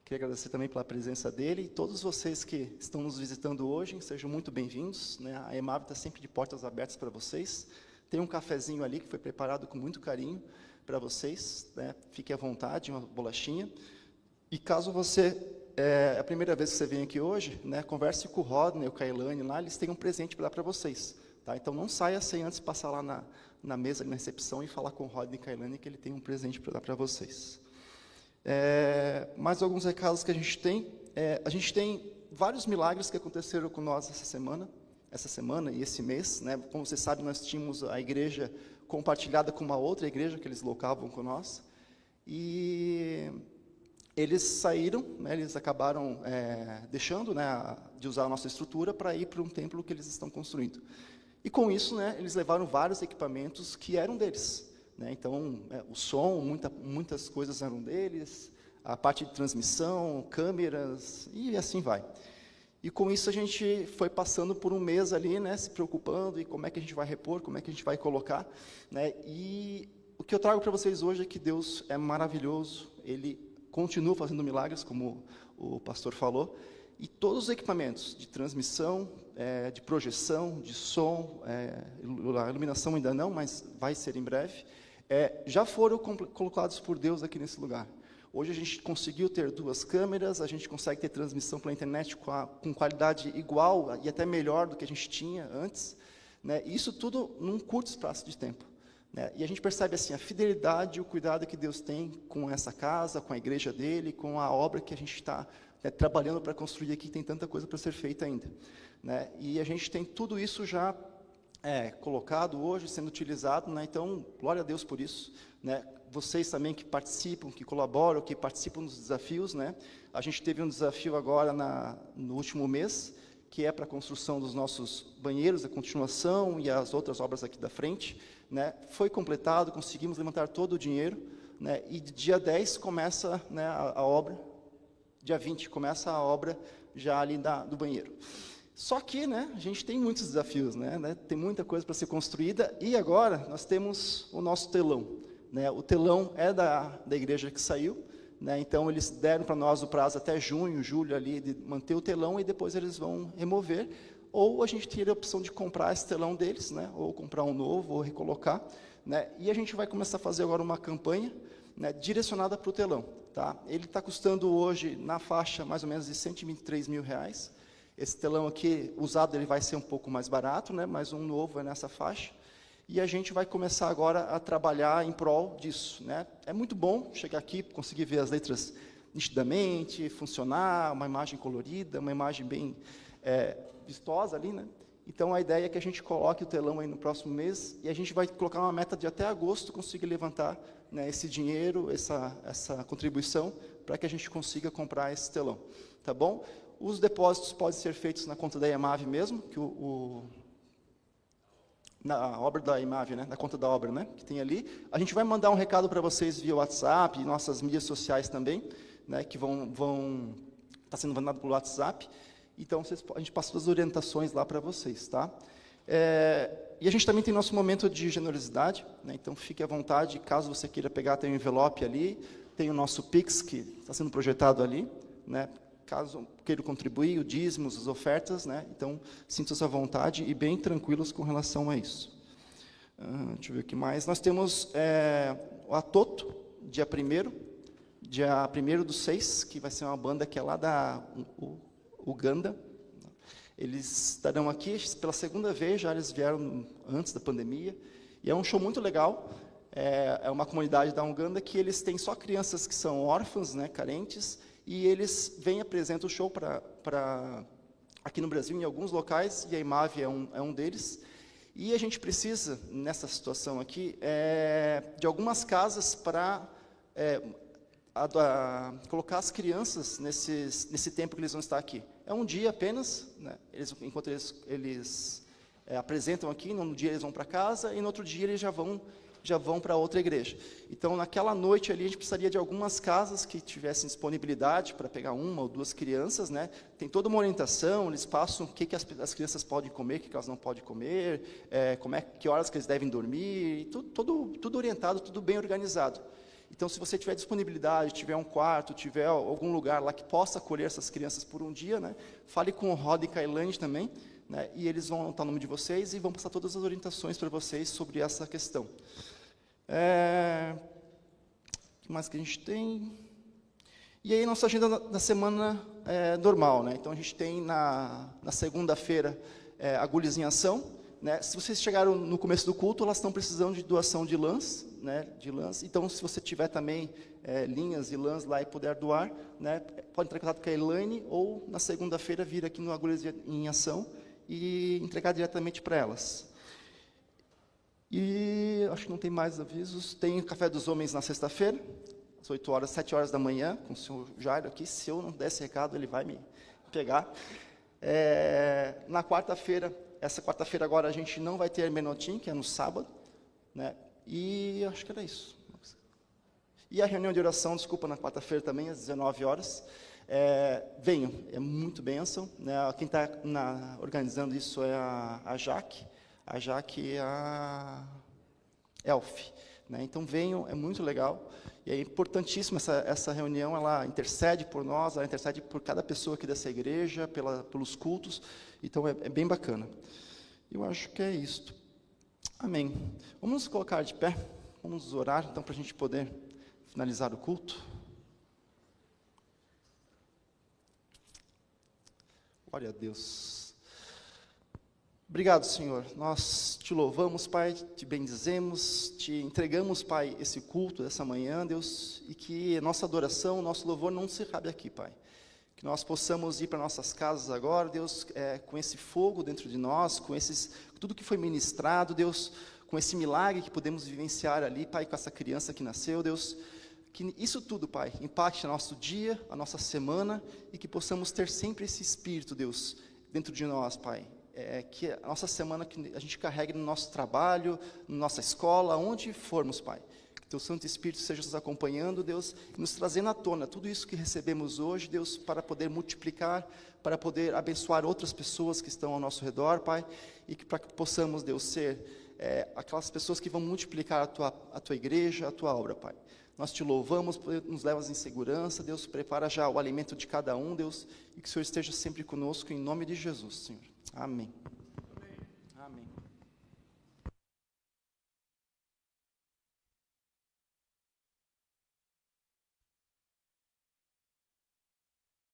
Queria agradecer também pela presença dele. E todos vocês que estão nos visitando hoje, sejam muito bem-vindos. Né? A EMAB está sempre de portas abertas para vocês. Tem um cafezinho ali que foi preparado com muito carinho para vocês. Né? Fique à vontade, uma bolachinha. E caso você é a primeira vez que você vem aqui hoje, né, converse com o Rodney, o Kailane lá, eles têm um presente para dar para vocês. Tá? Então não saia sem antes passar lá na, na mesa, na recepção, e falar com o Rodney Kailane que ele tem um presente para dar para vocês. É, mais alguns recados que a gente tem. É, a gente tem vários milagres que aconteceram com nós essa semana, essa semana e esse mês. Né? Como vocês sabem, nós tínhamos a igreja compartilhada com uma outra igreja que eles locavam com nós. E eles saíram, né, eles acabaram é, deixando né, de usar a nossa estrutura para ir para um templo que eles estão construindo. E com isso, né, eles levaram vários equipamentos que eram deles. Né, então, é, o som, muita, muitas coisas eram deles, a parte de transmissão, câmeras, e assim vai. E com isso a gente foi passando por um mês ali, né, se preocupando, e como é que a gente vai repor, como é que a gente vai colocar. Né, e o que eu trago para vocês hoje é que Deus é maravilhoso, Ele continua fazendo milagres, como o pastor falou, e todos os equipamentos de transmissão, é, de projeção, de som, é, a iluminação ainda não, mas vai ser em breve, é, já foram colocados por Deus aqui nesse lugar. Hoje a gente conseguiu ter duas câmeras, a gente consegue ter transmissão pela internet com, a, com qualidade igual e até melhor do que a gente tinha antes. Né? Isso tudo num curto espaço de tempo. Né? E a gente percebe assim a fidelidade e o cuidado que Deus tem com essa casa, com a igreja dele, com a obra que a gente está né, trabalhando para construir aqui, tem tanta coisa para ser feita ainda. Né? E a gente tem tudo isso já é, colocado hoje, sendo utilizado, né? então, glória a Deus por isso. Né? Vocês também que participam, que colaboram, que participam dos desafios. Né? A gente teve um desafio agora na, no último mês, que é para a construção dos nossos banheiros, a continuação e as outras obras aqui da frente né, foi completado, conseguimos levantar todo o dinheiro, né, e dia 10 começa né, a, a, obra, dia 20 começa a obra já ali da, do banheiro. Só que né, a gente tem muitos desafios, né, né tem muita coisa para ser construída, e agora nós temos o nosso telão. Né, o telão é da, da igreja que saiu, né, então eles deram para nós o prazo até junho, julho ali, de manter o telão, e depois eles vão remover, ou a gente teria a opção de comprar esse telão deles, né, ou comprar um novo, ou recolocar, né, e a gente vai começar a fazer agora uma campanha né, direcionada para o telão. Tá? Ele está custando hoje, na faixa, mais ou menos de 123 mil reais. Esse telão aqui, usado, ele vai ser um pouco mais barato, né, mas um novo é nessa faixa. E a gente vai começar agora a trabalhar em prol disso. Né? É muito bom chegar aqui, conseguir ver as letras nitidamente, funcionar, uma imagem colorida, uma imagem bem é, vistosa ali, né? Então a ideia é que a gente coloque o telão aí no próximo mês e a gente vai colocar uma meta de até agosto conseguir levantar né, esse dinheiro, essa, essa contribuição, para que a gente consiga comprar esse telão. Tá bom? Os depósitos podem ser feitos na conta da EMAV mesmo, que o, o na obra da imagem, né, na conta da obra, né, que tem ali. A gente vai mandar um recado para vocês via WhatsApp nossas mídias sociais também, né, que vão vão está sendo mandado pelo WhatsApp. Então, vocês, a gente passa as orientações lá para vocês, tá? É, e a gente também tem nosso momento de generosidade, né? então fique à vontade, caso você queira pegar, tem um envelope ali, tem o nosso Pix, que está sendo projetado ali, né? caso queira contribuir, o dízimos, as ofertas, né? então sinta-se à vontade e bem tranquilos com relação a isso. Uh, deixa eu ver o que mais. Nós temos é, o Atoto, dia 1 dia 1 do 6, que vai ser uma banda que é lá da... O, Uganda. Eles estarão aqui pela segunda vez, já eles vieram antes da pandemia, e é um show muito legal. É, é uma comunidade da Uganda que eles têm só crianças que são órfãos, né, carentes, e eles vêm e apresentam o show para aqui no Brasil, em alguns locais, e a IMAV é um, é um deles. E a gente precisa, nessa situação aqui, é, de algumas casas para é, colocar as crianças nesses, nesse tempo que eles vão estar aqui. É um dia apenas, né? eles, enquanto eles, eles é, apresentam aqui, no dia eles vão para casa e no outro dia eles já vão já vão para outra igreja. Então, naquela noite ali, a gente precisaria de algumas casas que tivessem disponibilidade para pegar uma ou duas crianças, né? Tem toda uma orientação, eles passam o que, que as, as crianças podem comer, o que, que elas não podem comer, é, como é, que horas que eles devem dormir, tudo, tudo, tudo orientado, tudo bem organizado. Então, se você tiver disponibilidade, tiver um quarto, tiver algum lugar lá que possa acolher essas crianças por um dia, né, fale com o Rod e também, né, e eles vão anotar o nome de vocês e vão passar todas as orientações para vocês sobre essa questão. É, o que mais que a gente tem? E aí, nossa agenda da semana é normal, né? Então, a gente tem na, na segunda-feira é, agulhas em ação, né? Se vocês chegaram no começo do culto, elas estão precisando de doação de lãs, né? De lãs. Então, se você tiver também é, linhas e lãs lá e puder doar, né? Pode entrar em contato com a Elaine ou na segunda-feira vir aqui no Agulhas em Ação e entregar diretamente para elas. E acho que não tem mais avisos. Tem o Café dos Homens na sexta-feira, às 8 horas, 7 horas da manhã, com o senhor Jairo aqui. Se eu não desse recado, ele vai me pegar. É, na quarta-feira, essa quarta-feira agora a gente não vai ter hermenotim, que é no sábado, né? E acho que era isso. E a reunião de oração, desculpa, na quarta-feira também, às 19 horas. É, venham, é muito bênção. Né? Quem está organizando isso é a, a Jaque, a Jaque e a Elf. Né? Então venham, é muito legal. E é importantíssima essa, essa reunião, ela intercede por nós, ela intercede por cada pessoa aqui dessa igreja, pela, pelos cultos. Então é, é bem bacana. Eu acho que é isto. Amém. Vamos nos colocar de pé, vamos orar então para a gente poder finalizar o culto. Glória a Deus. Obrigado, Senhor. Nós te louvamos, Pai, te bendizemos, te entregamos, Pai, esse culto dessa manhã, Deus, e que nossa adoração, nosso louvor não se cabe aqui, Pai que nós possamos ir para nossas casas agora, Deus, é, com esse fogo dentro de nós, com esses, tudo que foi ministrado, Deus, com esse milagre que podemos vivenciar ali, Pai, com essa criança que nasceu, Deus, que isso tudo, Pai, impacte nosso dia, a nossa semana e que possamos ter sempre esse espírito, Deus, dentro de nós, Pai. É, que a nossa semana que a gente carregue no nosso trabalho, na nossa escola, onde formos, Pai teu Santo Espírito seja nos acompanhando, Deus, e nos trazendo à tona tudo isso que recebemos hoje, Deus, para poder multiplicar, para poder abençoar outras pessoas que estão ao nosso redor, Pai, e que para que possamos, Deus, ser é, aquelas pessoas que vão multiplicar a tua, a tua igreja, a tua obra, Pai. Nós te louvamos, nos levas em segurança, Deus, prepara já o alimento de cada um, Deus, e que o Senhor esteja sempre conosco, em nome de Jesus, Senhor. Amém.